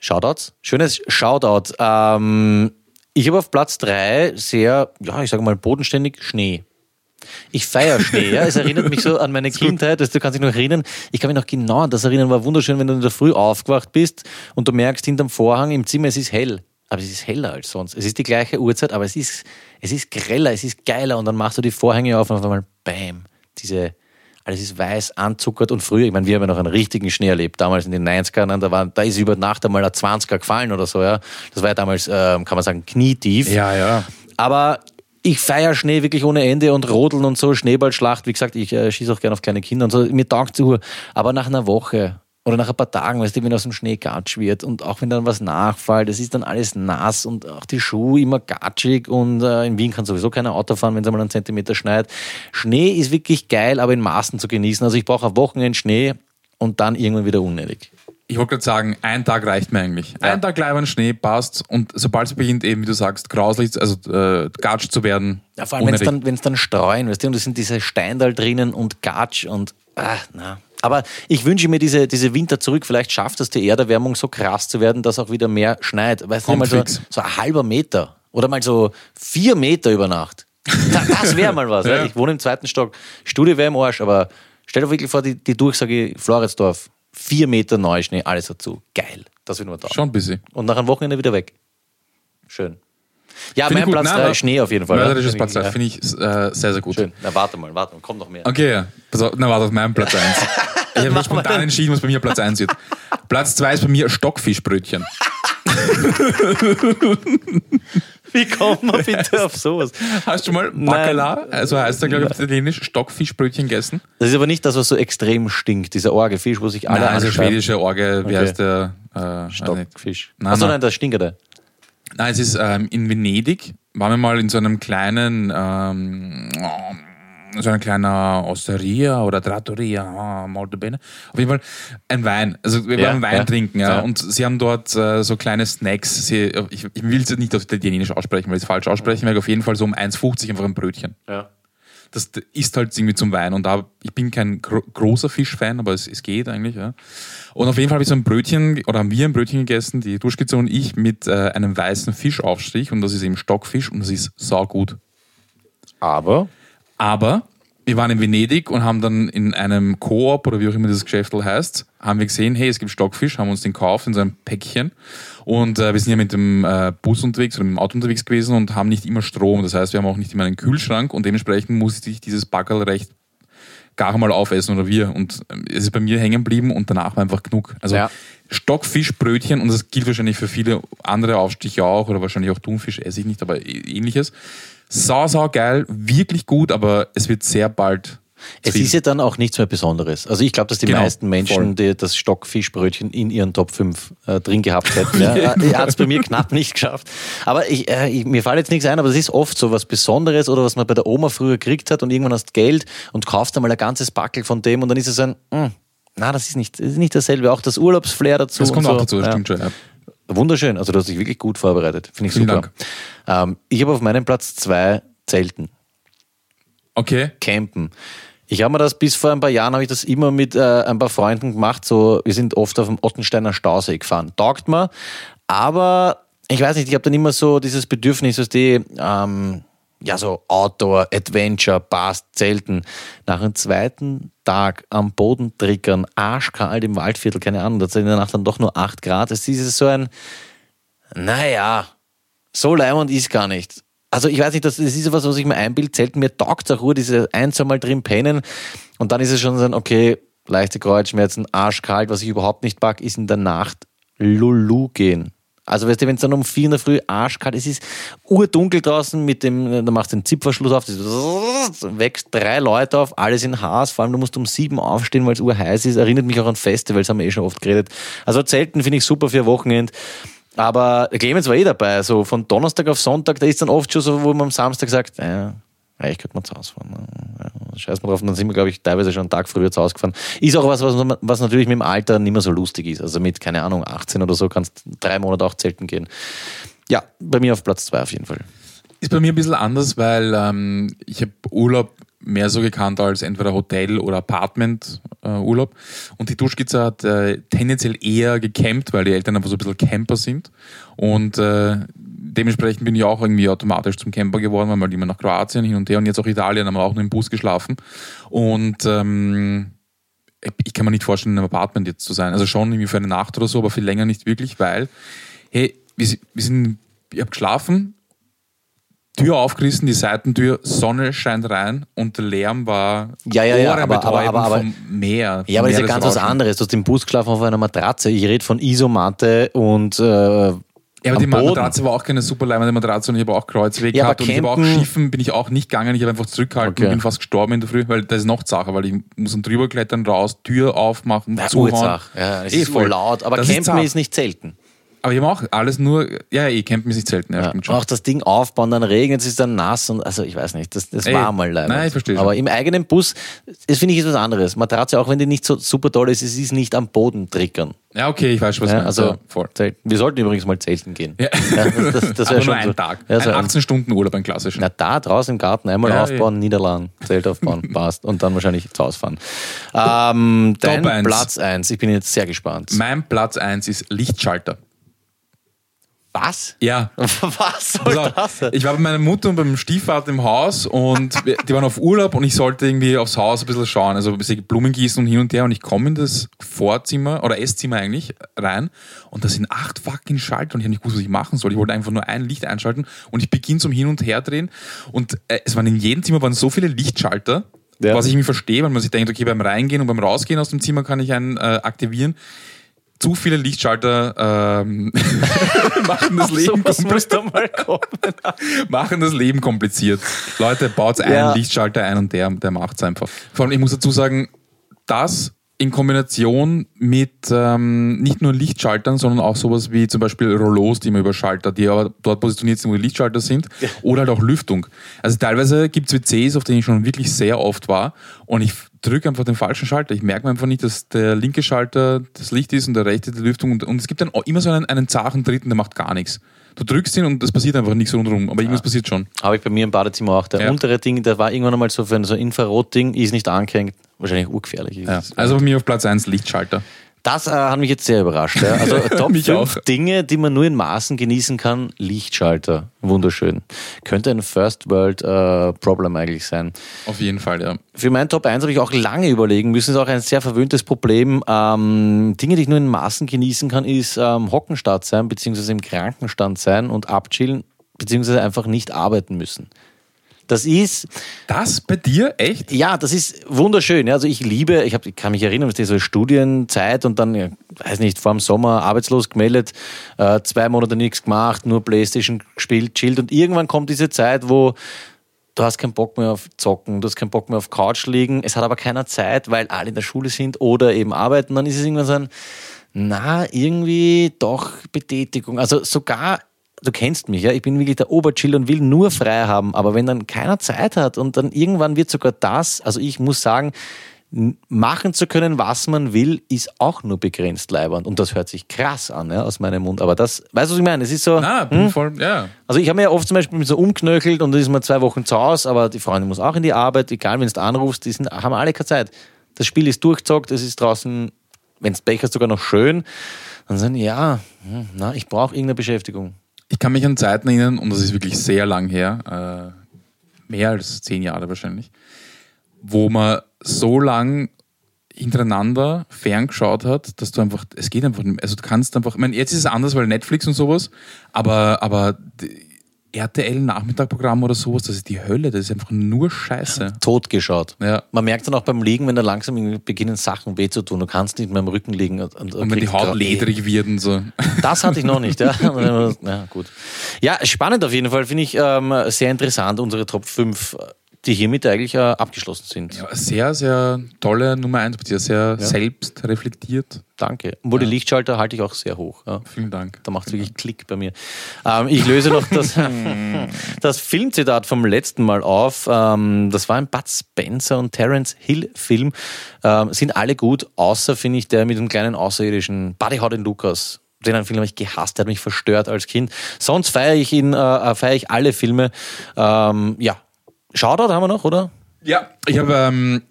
Shoutouts? Schönes Shoutout. Ähm, ich habe auf Platz 3 sehr, ja, ich sage mal, bodenständig Schnee. Ich feiere Schnee, ja. Es erinnert mich so an meine Kindheit, dass du kannst dich noch erinnern. Ich kann mich noch genau an das erinnern, war wunderschön, wenn du in der Früh aufgewacht bist und du merkst hinterm Vorhang im Zimmer, es ist hell. Aber es ist heller als sonst. Es ist die gleiche Uhrzeit, aber es ist, es ist greller, es ist geiler und dann machst du die Vorhänge auf und auf einmal, bam, diese, alles ist weiß, anzuckert und früher, ich meine, wir haben ja noch einen richtigen Schnee erlebt, damals in den 90ern, da, war, da ist über Nacht einmal ein 20er gefallen oder so, ja. Das war ja damals, ähm, kann man sagen, knietief. Ja, ja. Aber ich feiere Schnee wirklich ohne Ende und Rodeln und so, Schneeballschlacht. Wie gesagt, ich äh, schieße auch gerne auf kleine Kinder und so. Mir taugt zu. Aber nach einer Woche oder nach ein paar Tagen, weißt du, wenn aus dem Schnee gatsch wird und auch wenn dann was nachfällt, das ist dann alles nass und auch die Schuhe immer gatschig und äh, in Wien kann sowieso keiner Auto fahren, wenn es einmal einen Zentimeter schneit. Schnee ist wirklich geil, aber in Maßen zu genießen. Also ich brauche ein Wochenende Schnee und dann irgendwann wieder unnötig. Ich wollte gerade sagen, ein Tag reicht mir eigentlich. Ein Tag leibern Schnee passt und sobald es beginnt, eben wie du sagst, grauslich, also äh, gatsch zu werden. Ja, vor allem, wenn es dann, wenn's dann streuen, weißt du, und es sind diese Steindal drinnen und Gatsch und, ach, na. Aber ich wünsche mir diese, diese Winter zurück. Vielleicht schafft es die Erderwärmung so krass zu werden, dass auch wieder mehr schneit. Weißt du, mal so, so ein halber Meter oder mal so vier Meter über Nacht. Da- Das wäre mal was. Ja. ja. Ich wohne im zweiten Stock. Studie wäre im Arsch, aber stell dir wirklich vor, die, die Durchsage Floridsdorf, vier Meter Neuschnee, alles dazu. Geil. Das will nur da. Schon ein bisschen. Und nach einem Wochenende wieder weg. Schön. Ja, Find mein. Platz Nein, drei aber ist Schnee auf jeden Fall. Mörderisches. Platz 3, Ja. finde ich äh, sehr, sehr gut. Schön. Na, warte mal, warte mal, kommt noch mehr. Okay, ja. Pass auf, na, warte auf meinem Platz 1. Ich habe spontan entschieden, was bei mir Platz 1 wird. Platz 2 ist bei mir Stockfischbrötchen. Wie kommt man bitte auf sowas? Hast du mal. Bacala, also heißt er, glaube ich, auf Italienisch, Stockfischbrötchen gegessen? Das ist aber nicht das, was so extrem stinkt, dieser Orgefisch, wo sich alle Nein, also anschreiben. schwedische Orge, wie Okay. heißt der? Äh. Stockfisch. Nein, Achso, nein. nein, das stinkert Nein, es ist ähm, in Venedig, waren wir mal in so einem kleinen, ähm, so einer kleinen Osteria oder Trattoria, ah, molto bene. Auf jeden Fall ein Wein. Also wir Ja, waren Wein ja. trinken, ja. Ja. Und sie haben dort äh, so kleine Snacks. Sie, ich, ich will es jetzt nicht auf Italienisch aussprechen, weil ich es falsch aussprechen werde. Auf jeden Fall so um 1,50 einfach ein Brötchen. Ja. Das ist halt irgendwie zum Wein. Und da, ich bin kein gro großer Fischfan, aber es, es geht eigentlich. Ja. Und auf jeden Fall habe ich so ein Brötchen, oder haben wir ein Brötchen gegessen, die Duschkizze und ich, mit äh, einem weißen Fischaufstrich. Und das ist eben Stockfisch und das ist saugut. Aber Aber wir waren in Venedig und haben dann in einem Koop oder wie auch immer dieses Geschäft heißt, haben wir gesehen, hey, es gibt Stockfisch, haben uns den gekauft in so einem Päckchen. Und äh, wir sind ja mit dem äh, Bus unterwegs oder mit dem Auto unterwegs gewesen und haben nicht immer Strom. Das heißt, wir haben auch nicht immer einen Kühlschrank und dementsprechend musste ich dieses Backerl recht gar mal aufessen oder wir. Und ähm, es ist bei mir hängen geblieben und danach war einfach genug. Also Ja. Stockfischbrötchen, und das gilt wahrscheinlich für viele andere Aufstiche auch, oder wahrscheinlich auch Thunfisch, esse ich nicht, aber ähnliches. Sau, sau geil, wirklich gut, aber es wird sehr bald. es ist ja dann auch nichts mehr Besonderes. Also ich glaube, dass die Genau, meisten Menschen die das Stockfischbrötchen in ihren Top 5 äh, drin gehabt hätten. Ja. Er hat es bei mir knapp nicht geschafft. Aber ich, äh, ich, mir fällt jetzt nichts ein, aber das ist oft so was Besonderes oder was man bei der Oma früher gekriegt hat und irgendwann hast Geld und kaufst einmal ein ganzes Backel von dem und dann ist es ein, mh, na, das ist nicht, das ist nicht dasselbe. Auch das Urlaubsflair dazu. das kommt und auch so. dazu, das Ja. stimmt schon. Ja. Wunderschön. Also du hast dich wirklich gut vorbereitet. Finde ich Vielen super. Ähm, ich habe auf meinem Platz zwei Zelten. Okay. Campen. Ich habe mir das bis vor ein paar Jahren habe ich das immer mit äh, ein paar Freunden gemacht. So, wir sind oft auf dem Ottensteiner Stausee gefahren. Taugt mir, aber ich weiß nicht, ich habe dann immer so dieses Bedürfnis, dass die ähm, ja so Outdoor, Adventure, passt, Zelten. Nach einem zweiten Tag am Boden trickern, arschkalt im Waldviertel, keine Ahnung, da sind in der Nacht dann doch nur 8 Grad. Es ist so ein, naja, So leimend ist gar nicht. Also ich weiß nicht, das, ist etwas, was ich mir einbilde. Zelten mir taugt auch Ruhe, diese ein, zwei Mal drin pennen. Und dann ist es schon so ein, okay, leichte Kreuzschmerzen, arschkalt. Was ich überhaupt nicht pack, ist in der Nacht Lulu gehen. Also weißt du, wenn es dann um vier in der Früh arschkalt ist, es ist urdunkel draußen mit dem, dann machst du den Zipferschluss auf, wächst drei Leute auf, alles in Haas, vor allem du musst um sieben aufstehen, weil es urheiß ist, erinnert mich auch an Festivals, haben wir eh schon oft geredet. Also Zelten finde ich super für ein Wochenende. Aber Clemens war eh dabei, so von Donnerstag auf Sonntag, da ist dann oft schon so, wo man am Samstag sagt, äh, ja, ich könnte mal zu Hause fahren. Ja, scheiß mal drauf. Dann sind wir, glaube ich, teilweise schon einen Tag früher zu Hause gefahren. Ist auch was, was, was natürlich mit dem Alter nicht mehr so lustig ist. Also mit, keine Ahnung, 18 oder so kannst drei Monate auch zelten gehen. Ja, bei mir auf Platz zwei auf jeden Fall. Ist bei mir ein bisschen anders, weil ähm, ich habe Urlaub mehr so gekannt als entweder Hotel oder Apartment äh, Urlaub. Und die Duschkizze hat äh, tendenziell eher gecampt, weil die Eltern einfach so ein bisschen Camper sind. Und äh, dementsprechend bin ich auch irgendwie automatisch zum Camper geworden, weil mal immer nach Kroatien hin und her und jetzt auch Italien, haben wir auch nur im Bus geschlafen. Und ähm, ich kann mir nicht vorstellen, in einem Apartment jetzt zu sein. Also schon irgendwie für eine Nacht oder so, aber viel länger nicht wirklich, weil, hey, wir, wir sind, ich habe geschlafen, Tür aufgerissen, die Seitentür, Sonne scheint rein und der Lärm war ja, ja, ja, aber, aber, aber, aber, vom Meer. Ja, aber das ist ja ganz was anderes. Du hast im Bus geschlafen auf einer Matratze. Ich rede von Isomatte und äh, ja, aber die Boden. Matratze war auch keine super leimende Matratze und ich habe auch Kreuzweg ja, gehabt und ich habe auch Schiffen, bin ich auch nicht gegangen, ich habe einfach zurückgehalten okay. und bin fast gestorben in der Früh, weil das ist noch Sache, weil ich muss dann drüber klettern, raus, Tür aufmachen, ja, zuhauen. Ja, es eh ist voll laut, aber das Campen ist, ist nicht selten. Aber ich mache auch alles nur, ja, ich campen ist nicht selten. Ja, ja. Auch das Ding aufbauen, dann regnet es, ist dann nass und also ich weiß nicht, das, das Ey, war mal leider. Nein, ich verstehe. Aber im eigenen Bus, das finde ich ist was anderes. Matratze, auch wenn die nicht so super toll ist, es ist nicht am Boden triggern. Ja, okay, ich weiß schon, was ja, also ja, voll. Wir sollten übrigens mal zelten gehen. Ja. das, das, das Aber nur einen so. Tag. Ja, so ein 18 Stunden Urlaub, ein klassischen. Na, da draußen im Garten einmal aufbauen, niederladen, Zelt aufbauen, passt. Und dann wahrscheinlich zu Hause fahren. Ähm, dein Top Platz 1, ich bin jetzt sehr gespannt. Mein Platz 1 ist Lichtschalter. Was? Ja. Was soll also, das? Ich war bei meiner Mutter und beim Stiefvater im Haus und die waren auf Urlaub und ich sollte irgendwie aufs Haus ein bisschen schauen, also ein bisschen Blumen gießen und hin und her und ich komme in das Vorzimmer oder Esszimmer eigentlich rein und da sind acht fucking Schalter und ich habe nicht gewusst, was ich machen soll. Ich wollte einfach nur ein Licht einschalten und ich beginne zum Hin und Her drehen und äh, es waren in jedem Zimmer waren so viele Lichtschalter, ja. was ich mir verstehe, weil man sich denkt, okay, beim Reingehen und beim Rausgehen aus dem Zimmer kann ich einen äh, aktivieren zu viele Lichtschalter ähm, machen, das Leben machen das Leben kompliziert. Leute, baut einen ja. Lichtschalter ein und der, der macht es einfach. Vor allem, ich muss dazu sagen, das in Kombination mit ähm, nicht nur Lichtschaltern, sondern auch sowas wie zum Beispiel Rollos, die man überschaltet, die aber dort positioniert sind, wo die Lichtschalter sind, ja. oder halt auch Lüftung. Also teilweise gibt es WCs, auf denen ich schon wirklich sehr oft war und ich drücke einfach den falschen Schalter. Ich merke mir einfach nicht, dass der linke Schalter das Licht ist und der rechte die Lüftung und, und es gibt dann immer so einen, einen zachen dritten, der macht gar nichts. Du drückst ihn und es passiert einfach nichts rundherum, aber irgendwas ja. passiert schon. Habe ich bei mir im Badezimmer auch. Der ja. untere Ding, der war irgendwann einmal so für ein so Infrarot-Ding, ist nicht angehängt. Wahrscheinlich urgefährlich. Ja. Also bei mir auf Platz 1 Lichtschalter. Das äh, hat mich jetzt sehr überrascht. Ja. Also Top 5 Dinge, die man nur in Maßen genießen kann. Lichtschalter, wunderschön. Könnte ein First World äh, Problem eigentlich sein. Auf jeden Fall, ja. Für meinen Top 1 habe ich auch lange überlegen müssen. Ist auch ein sehr verwöhntes Problem. Ähm, Dinge, die ich nur in Maßen genießen kann, ist ähm, Hockenstadt sein, beziehungsweise im Krankenstand sein und abchillen, beziehungsweise einfach nicht arbeiten müssen. Das ist. Das bei dir? Echt? Ja, das ist wunderschön. Also ich liebe, ich, hab, ich kann mich erinnern, was so Studienzeit und dann, ja, weiß nicht, vor dem Sommer arbeitslos gemeldet, äh, zwei Monate nichts gemacht, nur Playstation gespielt, chillt und irgendwann kommt diese Zeit, wo du hast keinen Bock mehr auf Zocken, du hast keinen Bock mehr auf Couch liegen, es hat aber keiner Zeit, weil alle in der Schule sind oder eben arbeiten, dann ist es irgendwann so ein, na, irgendwie doch Betätigung. Also sogar du kennst mich, ja, ich bin wirklich der Oberchill und will nur frei haben, aber wenn dann keiner Zeit hat und dann irgendwann wird sogar das, also ich muss sagen, machen zu können, was man will, ist auch nur begrenzt leibernd. Und das hört sich krass an, ja, aus meinem Mund. Aber das, weißt du, was ich meine? Es ist so. Na, hm? voll, ja. Also ich habe mir ja oft zum Beispiel so umknöchelt und dann ist man zwei Wochen zu Hause, aber die Freundin muss auch in die Arbeit, egal wenn du anrufst, die sind, haben alle keine Zeit. Das Spiel ist durchgezockt, es ist draußen, wenn es Pech hast, sogar noch schön. Dann sagen, ja, hm, na, ich brauche irgendeine Beschäftigung. Ich kann mich an Zeiten erinnern, und das ist wirklich sehr lang her, äh, mehr als zehn Jahre wahrscheinlich, wo man so lang hintereinander ferngeschaut hat, dass du einfach, es geht einfach nicht mehr. Also du kannst einfach, ich meine, jetzt ist es anders, weil Netflix und sowas, aber, aber RTL-Nachmittagprogramm oder sowas, das ist die Hölle, das ist einfach nur Scheiße. Totgeschaut. Ja. Man merkt dann auch beim Liegen, wenn da langsam beginnen Sachen weh zu tun. Du kannst nicht mehr am Rücken liegen. Und, und, Und wenn die Haut ledrig wird und so. Das hatte ich noch nicht, ja. ja, gut. Ja, spannend auf jeden Fall, finde ich ähm, sehr interessant, unsere Top 5, die hiermit eigentlich äh, abgeschlossen sind. Ja, sehr, sehr tolle Nummer 1, sehr, sehr selbst reflektiert. Danke. Obwohl die Lichtschalter halte ich auch sehr hoch. Ja. Vielen Dank. Da macht es wirklich Klick bei mir. Ähm, ich löse noch das, das Filmzitat vom letzten Mal auf. Ähm, das war ein Bud Spencer und Terence Hill Film. Ähm, sind alle gut, außer, finde ich, der mit dem kleinen Außerirdischen Buddy Holly Lucas. Den einen Film habe ich gehasst, der hat mich verstört als Kind. Sonst feiere ich ihn, äh, feiere ich alle Filme. Ähm, ja. Shoutout haben wir noch, oder? Ja, ich habe, ähm,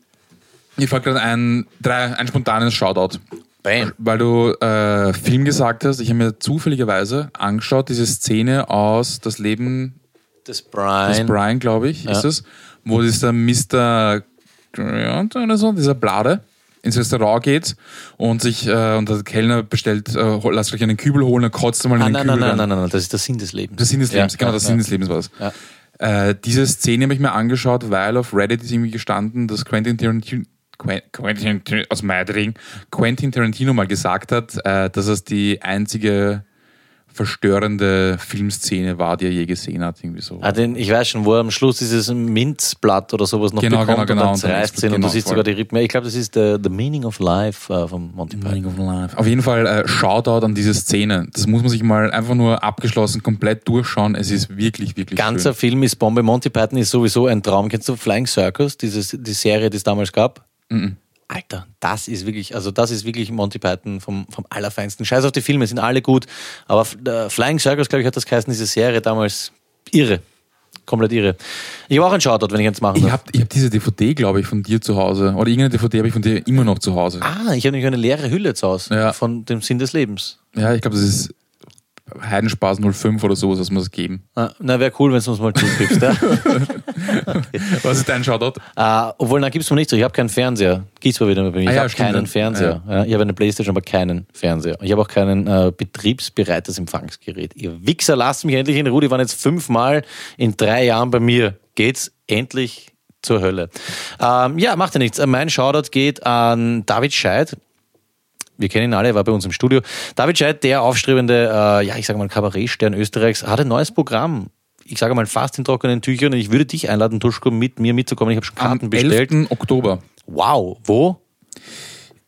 ich fällt gerade ein, drei, ein spontanes Shoutout. Bam. Weil du äh, Film gesagt hast, ich habe mir zufälligerweise angeschaut, diese Szene aus Das Leben des Brian. Brian, glaube ich, ist es, wo dieser Mr. Grant oder so, dieser Blade, ins Restaurant geht und sich äh, und der Kellner bestellt, äh, lasst euch einen Kübel holen, dann kotzt mal in Ah, den nein, Kübel. nein, nein, rein. nein, nein, das ist der Sinn des Lebens. Der Sinn des Ja, Lebens, genau, ja, der ja. Sinn des Lebens war es. Äh, diese Szene habe ich mir angeschaut, weil auf Reddit ist irgendwie gestanden, dass Quentin Tarantino, Quen- Quentin, aus Quentin Tarantino mal gesagt hat, äh, dass es die einzige verstörende Filmszene war, die er je gesehen hat. Irgendwie so. Ah, den, ich weiß schon, wo er am Schluss dieses Minzblatt oder sowas noch Genau, bekommt genau, genau. und dann zerreißt ihn und Genau, du siehst voll. sogar die Rippen. Ich glaube, das ist the, the Meaning of Life äh, von Monty Python. Auf jeden Fall äh, Shoutout an diese Szene. Das muss man sich mal einfach nur abgeschlossen komplett durchschauen. Es ist wirklich, wirklich Ganzer schön. Film ist Bombe. Monty Python ist sowieso ein Traum. Kennst du Flying Circus, dieses, die Serie, die es damals gab? Alter, das ist wirklich, also das ist wirklich Monty Python vom, vom Allerfeinsten. Scheiß auf die Filme, sind alle gut. Aber äh, Flying Circus, glaube ich, hat das geheißen, diese Serie damals irre. Komplett irre. Ich habe auch einen Shoutout, wenn ich jetzt machen Ich darf. habe ich hab diese DVD, glaube ich, von dir zu Hause. Oder irgendeine DVD habe ich von dir immer noch zu Hause. Ah, ich habe nämlich eine leere Hülle zu Hause Ja. von dem Sinn des Lebens. Ja, ich glaube, das ist Heidenspaß 05 oder sowas, was wir es geben. Ah, Na, wäre cool, wenn du uns mal zugibst. ja? Was ist dein Shoutout? äh, obwohl, na, gibt's mir nicht so. Ich habe keinen Fernseher. Gibt's mal wieder bei mir. Ich Ah ja, habe keinen ja. Fernseher. Ja. ich habe eine Playstation, aber keinen Fernseher. Ich habe auch kein äh, betriebsbereites Empfangsgerät. Ihr Wichser, lasst mich endlich in Ruhe. Die waren jetzt fünfmal in drei Jahren bei mir. Geht's endlich zur Hölle. Ähm, ja, macht ja nichts. Mein Shoutout geht an David Scheid. Wir kennen ihn alle, er war bei uns im Studio. David Scheid, der aufstrebende, äh, ja, ich sage mal, Kabarettstern Österreichs, hat ein neues Programm. Ich sage mal fast in trockenen Tüchern. Und ich würde dich einladen, Tuschko, mit mir mitzukommen. Ich habe schon Karten Am bestellt. 11. Oktober. Wow, wo?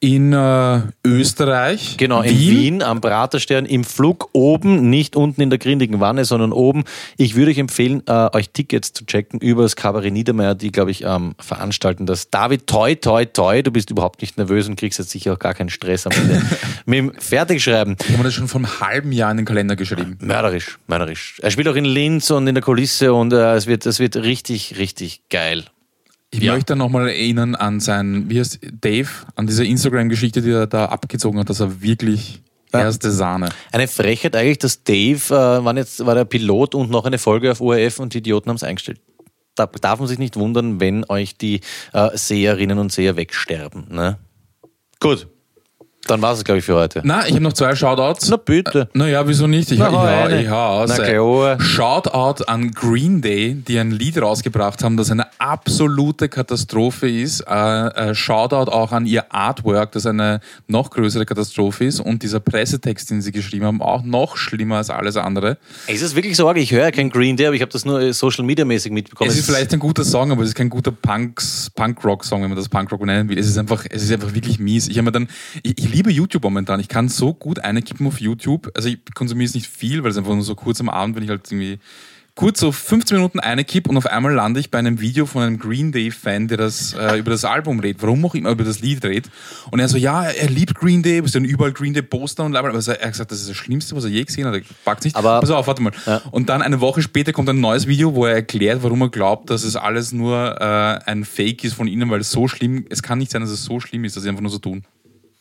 In äh, Österreich. Genau, in Wien am Praterstern im Flug oben, nicht unten in der grindigen Wanne, sondern oben. Ich würde euch empfehlen, äh, euch Tickets zu checken über das Kabarett Niedermeyer, die, glaube ich, ähm, veranstalten das. David, toi, toi, toi, du bist überhaupt nicht nervös und kriegst jetzt sicher auch gar keinen Stress am Ende. Mit dem Fertigschreiben. Ich habe das schon vor einem halben Jahr in den Kalender geschrieben. Mörderisch, mörderisch. Er spielt auch in Linz und in der Kulisse und äh, es, wird, es wird richtig, richtig geil. Ich Ja. möchte nochmal erinnern an sein, wie heißt Dave, an diese Instagram-Geschichte, die er da abgezogen hat, dass er wirklich erste Sahne. Eine Frechheit eigentlich, dass Dave, äh, wann jetzt war der Pilot und noch eine Folge auf ORF und die Idioten haben es eingestellt. Da darf man sich nicht wundern, wenn euch die äh, Seherinnen und Seher wegsterben. Ne? Gut, dann war es, glaube ich, für heute. Na, ich habe noch zwei Shoutouts. Na bitte. Naja, wieso nicht? Ich, Na, ich, hau ich hau aus. Na klar. Shoutout an Green Day, die ein Lied rausgebracht haben, das eine absolute Katastrophe ist. Äh, äh, Shoutout auch an ihr Artwork, das eine noch größere Katastrophe ist. Und dieser Pressetext, den sie geschrieben haben, auch noch schlimmer als alles andere. Ist es wirklich so arg? Ich höre ja kein Green Day, aber ich habe das nur äh, Social Media mäßig mitbekommen. Es ist vielleicht ein guter Song, aber es ist kein guter Punks, Punk-Rock-Song, wenn man das Punk-Rock nennen will. Es ist einfach, es ist einfach wirklich mies. Ich habe mir dann, ich, ich liebe YouTube momentan. Ich kann so gut eine kippen auf YouTube. Also ich konsumiere es nicht viel, weil es einfach nur so kurz am Abend, wenn ich halt irgendwie kurz so 15 Minuten eine kipp und auf einmal lande ich bei einem Video von einem Green Day-Fan, der das äh, über das Album redet. Warum auch immer über das Lied redet. Und er so, ja, er liebt Green Day, es sind überall Green Day-Poster und bla. aber er hat gesagt, das ist das Schlimmste, was er je gesehen hat. Er packt nicht. Aber- Pass auf, warte mal. Ja. Und dann eine Woche später kommt ein neues Video, wo er erklärt, warum er glaubt, dass es alles nur äh, ein Fake ist von ihnen, weil es so schlimm, es kann nicht sein, dass es so schlimm ist, dass sie einfach nur so tun.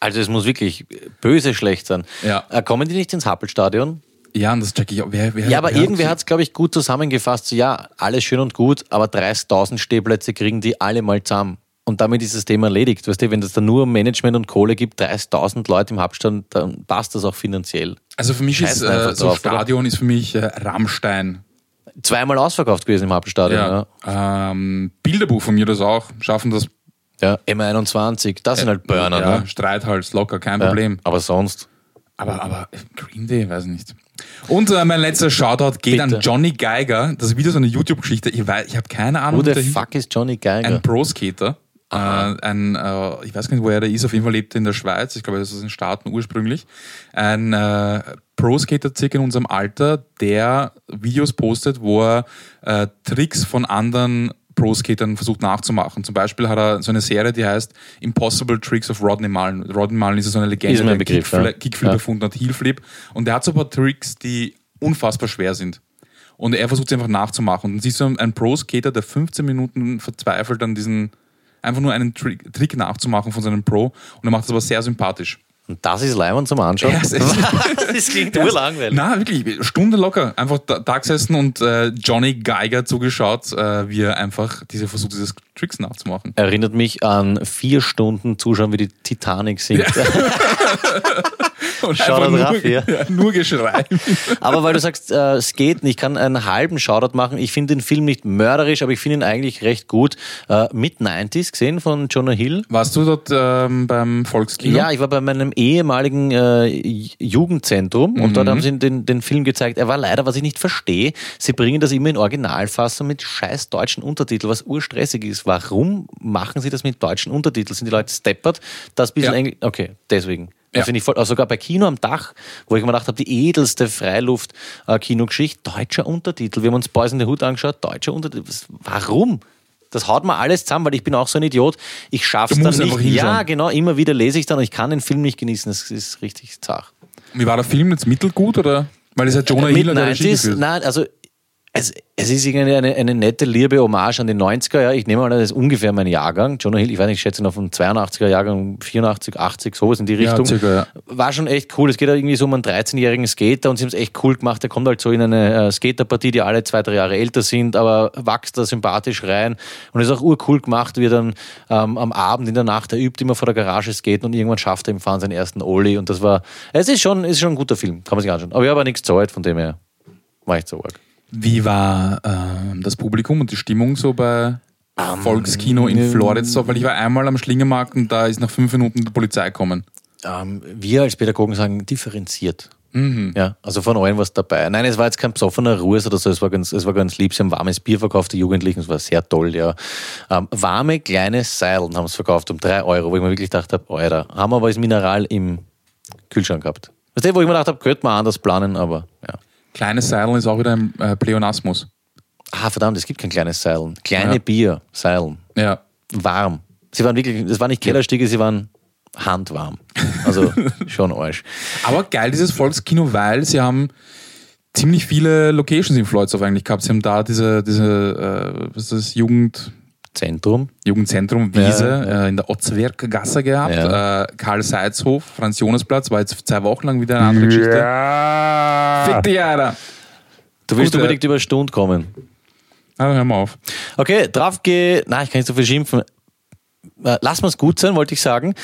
also es muss wirklich böse schlecht sein. Ja. Äh, kommen die nicht ins Happelstadion? Ja, und das check ich auch. Wer, wer, Ja, aber wer irgendwer hat es, glaube ich, gut zusammengefasst. So, ja, alles schön und gut, aber 30.000 Stehplätze kriegen die alle mal zusammen. und damit ist das Thema erledigt. Weißt du, wenn es da nur Management und Kohle gibt, 30.000 Leute im Hauptstand, dann passt das auch finanziell. Also für mich ist Scheißen einfach äh, so drauf, oder? Stadion ist für mich äh, Rammstein. Zweimal ausverkauft gewesen im Hauptstadion. Ja. Ja. Ähm, Bilderbuch von mir das auch. Schaffen das. Ja, M21, das sind halt Burner. ja, ne? Streithals, locker, kein Ja, Problem. aber sonst. Aber, aber Green Day, weiß nicht. Und äh, mein letzter Shoutout geht Bitte. an Johnny Geiger. Das ist wieder so eine YouTube-Geschichte. Ich, weiß- ich habe keine Ahnung. Who the wer dahinter- fuck ist Johnny Geiger? Ein Pro-Skater. Äh, ein, äh, ich weiß gar nicht, woher der ist. Auf jeden Fall lebt er in der Schweiz. Ich glaube, das ist aus den Staaten ursprünglich. Ein äh, Pro-Skater circa in unserem Alter, der Videos postet, wo er äh, Tricks von anderen Pro-Skatern versucht nachzumachen. Zum Beispiel hat er so eine Serie, die heißt Impossible Tricks of Rodney Mullen. Rodney Mullen ist ja so eine Legende, der Begriff, Kickflip, ja. Kickflip Ja. erfunden hat, Heelflip. Und der hat so ein paar Tricks, die unfassbar schwer sind. Und er versucht sie einfach nachzumachen. Und dann siehst du einen Pro-Skater, der 15 Minuten verzweifelt an diesen, einfach nur einen Trick, Trick nachzumachen von seinem Pro. Und er macht das aber sehr sympathisch. Und das ist Leimand zum Anschauen. Ja, es ist- das klingt urlangweilig. Na, wirklich, Stunde locker. Einfach gesessen und äh, Johnny Geiger zugeschaut, äh, wie er einfach diese versucht, dieses Tricks nachzumachen. Erinnert mich an vier Stunden Zuschauen, wie die Titanic singt. Und Shoutout nur, Raffi, ja. ja, nur Geschrei. Aber weil du sagst, äh, es geht nicht, ich kann einen halben Shoutout machen. Ich finde den Film nicht mörderisch, aber ich finde ihn eigentlich recht gut. Äh, mit 90s gesehen von Jonah Hill. Warst du dort ähm, beim Volkskino? Ja, ich war bei meinem ehemaligen äh, Jugendzentrum und dort haben sie den, den Film gezeigt. Er war leider, was ich nicht verstehe, sie bringen das immer in Originalfassung mit scheiß deutschen Untertiteln, was urstressig ist. Warum machen sie das mit deutschen Untertiteln? Sind die Leute steppert? Das bisschen Ja. Englisch. Okay, deswegen. Ja. finde ich voll, also sogar bei Kino am Dach, wo ich mir gedacht habe, die edelste Freiluft-Kinogeschichte, deutscher Untertitel. Wir haben uns Boys in the Hood angeschaut, deutscher Untertitel. Warum? Das haut mir alles zusammen, weil ich bin auch so ein Idiot. Ich schaff's Du dann nicht. Ja, genau, immer wieder lese ich dann und ich kann den Film nicht genießen. Das ist richtig zart. Wie war der Film jetzt mittelgut oder? Weil es ja Jonah Hill Mit der Regie 90s, geführt. nein, also es, es ist irgendwie eine, eine nette, liebe Hommage an die 90er. Ja. Ich nehme mal, das ist ungefähr mein Jahrgang. Jonah Hill, ich weiß nicht, ich schätze ihn auf einen 82er Jahrgang, 84, 80, sowas in die Ja, Richtung. circa, ja. War schon echt cool. Es geht ja irgendwie so um einen 13-jährigen Skater und sie haben es echt cool gemacht. Der kommt halt so in eine äh, Skaterpartie, die alle zwei, drei Jahre älter sind, aber wächst da sympathisch rein und ist auch urcool gemacht, wie er dann ähm, am Abend in der Nacht, er übt immer vor der Garage skaten und irgendwann schafft er im Fahren seinen ersten Ollie und das war, es ist schon, ist schon ein guter Film, kann man sich anschauen. Aber ich habe nichts gezahlt, von dem her war echt so arg. Wie war ähm, das Publikum und die Stimmung so bei Volkskino in Floridsdorf? Weil ich war einmal am Schlingermarkt und da ist nach fünf Minuten die Polizei gekommen. ähm, wir als Pädagogen sagen, differenziert. Ja, also von allen was dabei. Nein, es war jetzt kein besoffener Ruhe oder so, es war ganz, es war ganz lieb. Sie haben warmes Bier verkauft, die Jugendlichen, es war sehr toll, ja. Ähm, warme kleine Seilen haben es verkauft um drei Euro, wo ich mir wirklich gedacht habe, Alter, haben wir aber das Mineral im Kühlschrank gehabt. Weißt du, wo ich mir gedacht habe, könnte man anders planen, aber ja. Kleines Seilen ist auch wieder ein äh, Pleonasmus. Ah, verdammt, es gibt kein kleines Seilen. Kleine Ja. Bier, Seilen. Ja. Warm. Sie waren wirklich, es waren nicht Kellerstiege, sie waren handwarm. Also schon Arsch. Aber geil, dieses Volkskino, weil sie haben ziemlich viele Locations in Floridsdorf eigentlich gehabt. Sie haben da diese, diese äh, was ist das, Jugend, Zentrum. Jugendzentrum Wiese Ja. Äh, in der Otzwerkgasse gehabt. Ja. Äh, Karl Seitz-Hof, Franz Jonesplatz, war jetzt zwei Wochen lang wieder eine andere Geschichte. Fick dich, Alter! Du willst Gut, unbedingt über eine Stunde kommen. Ah, hör mal auf. Okay, drauf geh. Nein, ich kann nicht so viel schimpfen. Äh, Lass mal's gut sein, wollte ich sagen.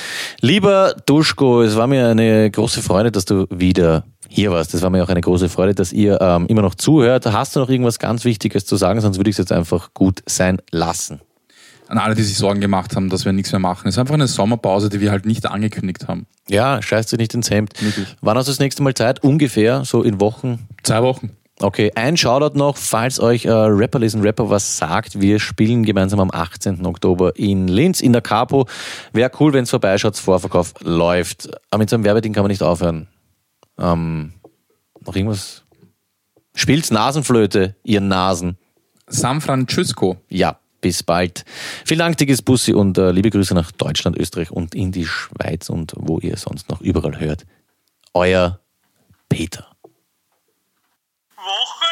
Lieber Duschko, es war mir eine große Freude, dass du wieder hier warst. Es war mir auch eine große Freude, dass ihr ähm, immer noch zuhört. Hast du noch irgendwas ganz Wichtiges zu sagen? Sonst würde ich es jetzt einfach gut sein lassen. An alle, die sich Sorgen gemacht haben, dass wir nichts mehr machen. Es ist einfach eine Sommerpause, die wir halt nicht angekündigt haben. Ja, scheiß dir nicht ins Hemd. Wirklich. Wann hast du das nächste Mal Zeit? Ungefähr, so in Wochen. Zwei Wochen. Okay, ein Shoutout noch, falls euch äh, Rapper lesen Rapper was sagt. Wir spielen gemeinsam am 18. Oktober in Linz in der Capo. Wäre cool, wenn es vorbeischaut, Vorverkauf läuft. Aber mit so einem Werbeding kann man nicht aufhören. Ähm, noch irgendwas? Spielt's Nasenflöte, ihr Nasen. San Francisco. Ja, bis bald. Vielen Dank, dickes Bussi und äh, liebe Grüße nach Deutschland, Österreich und in die Schweiz und wo ihr sonst noch überall hört. Euer Peter. Woche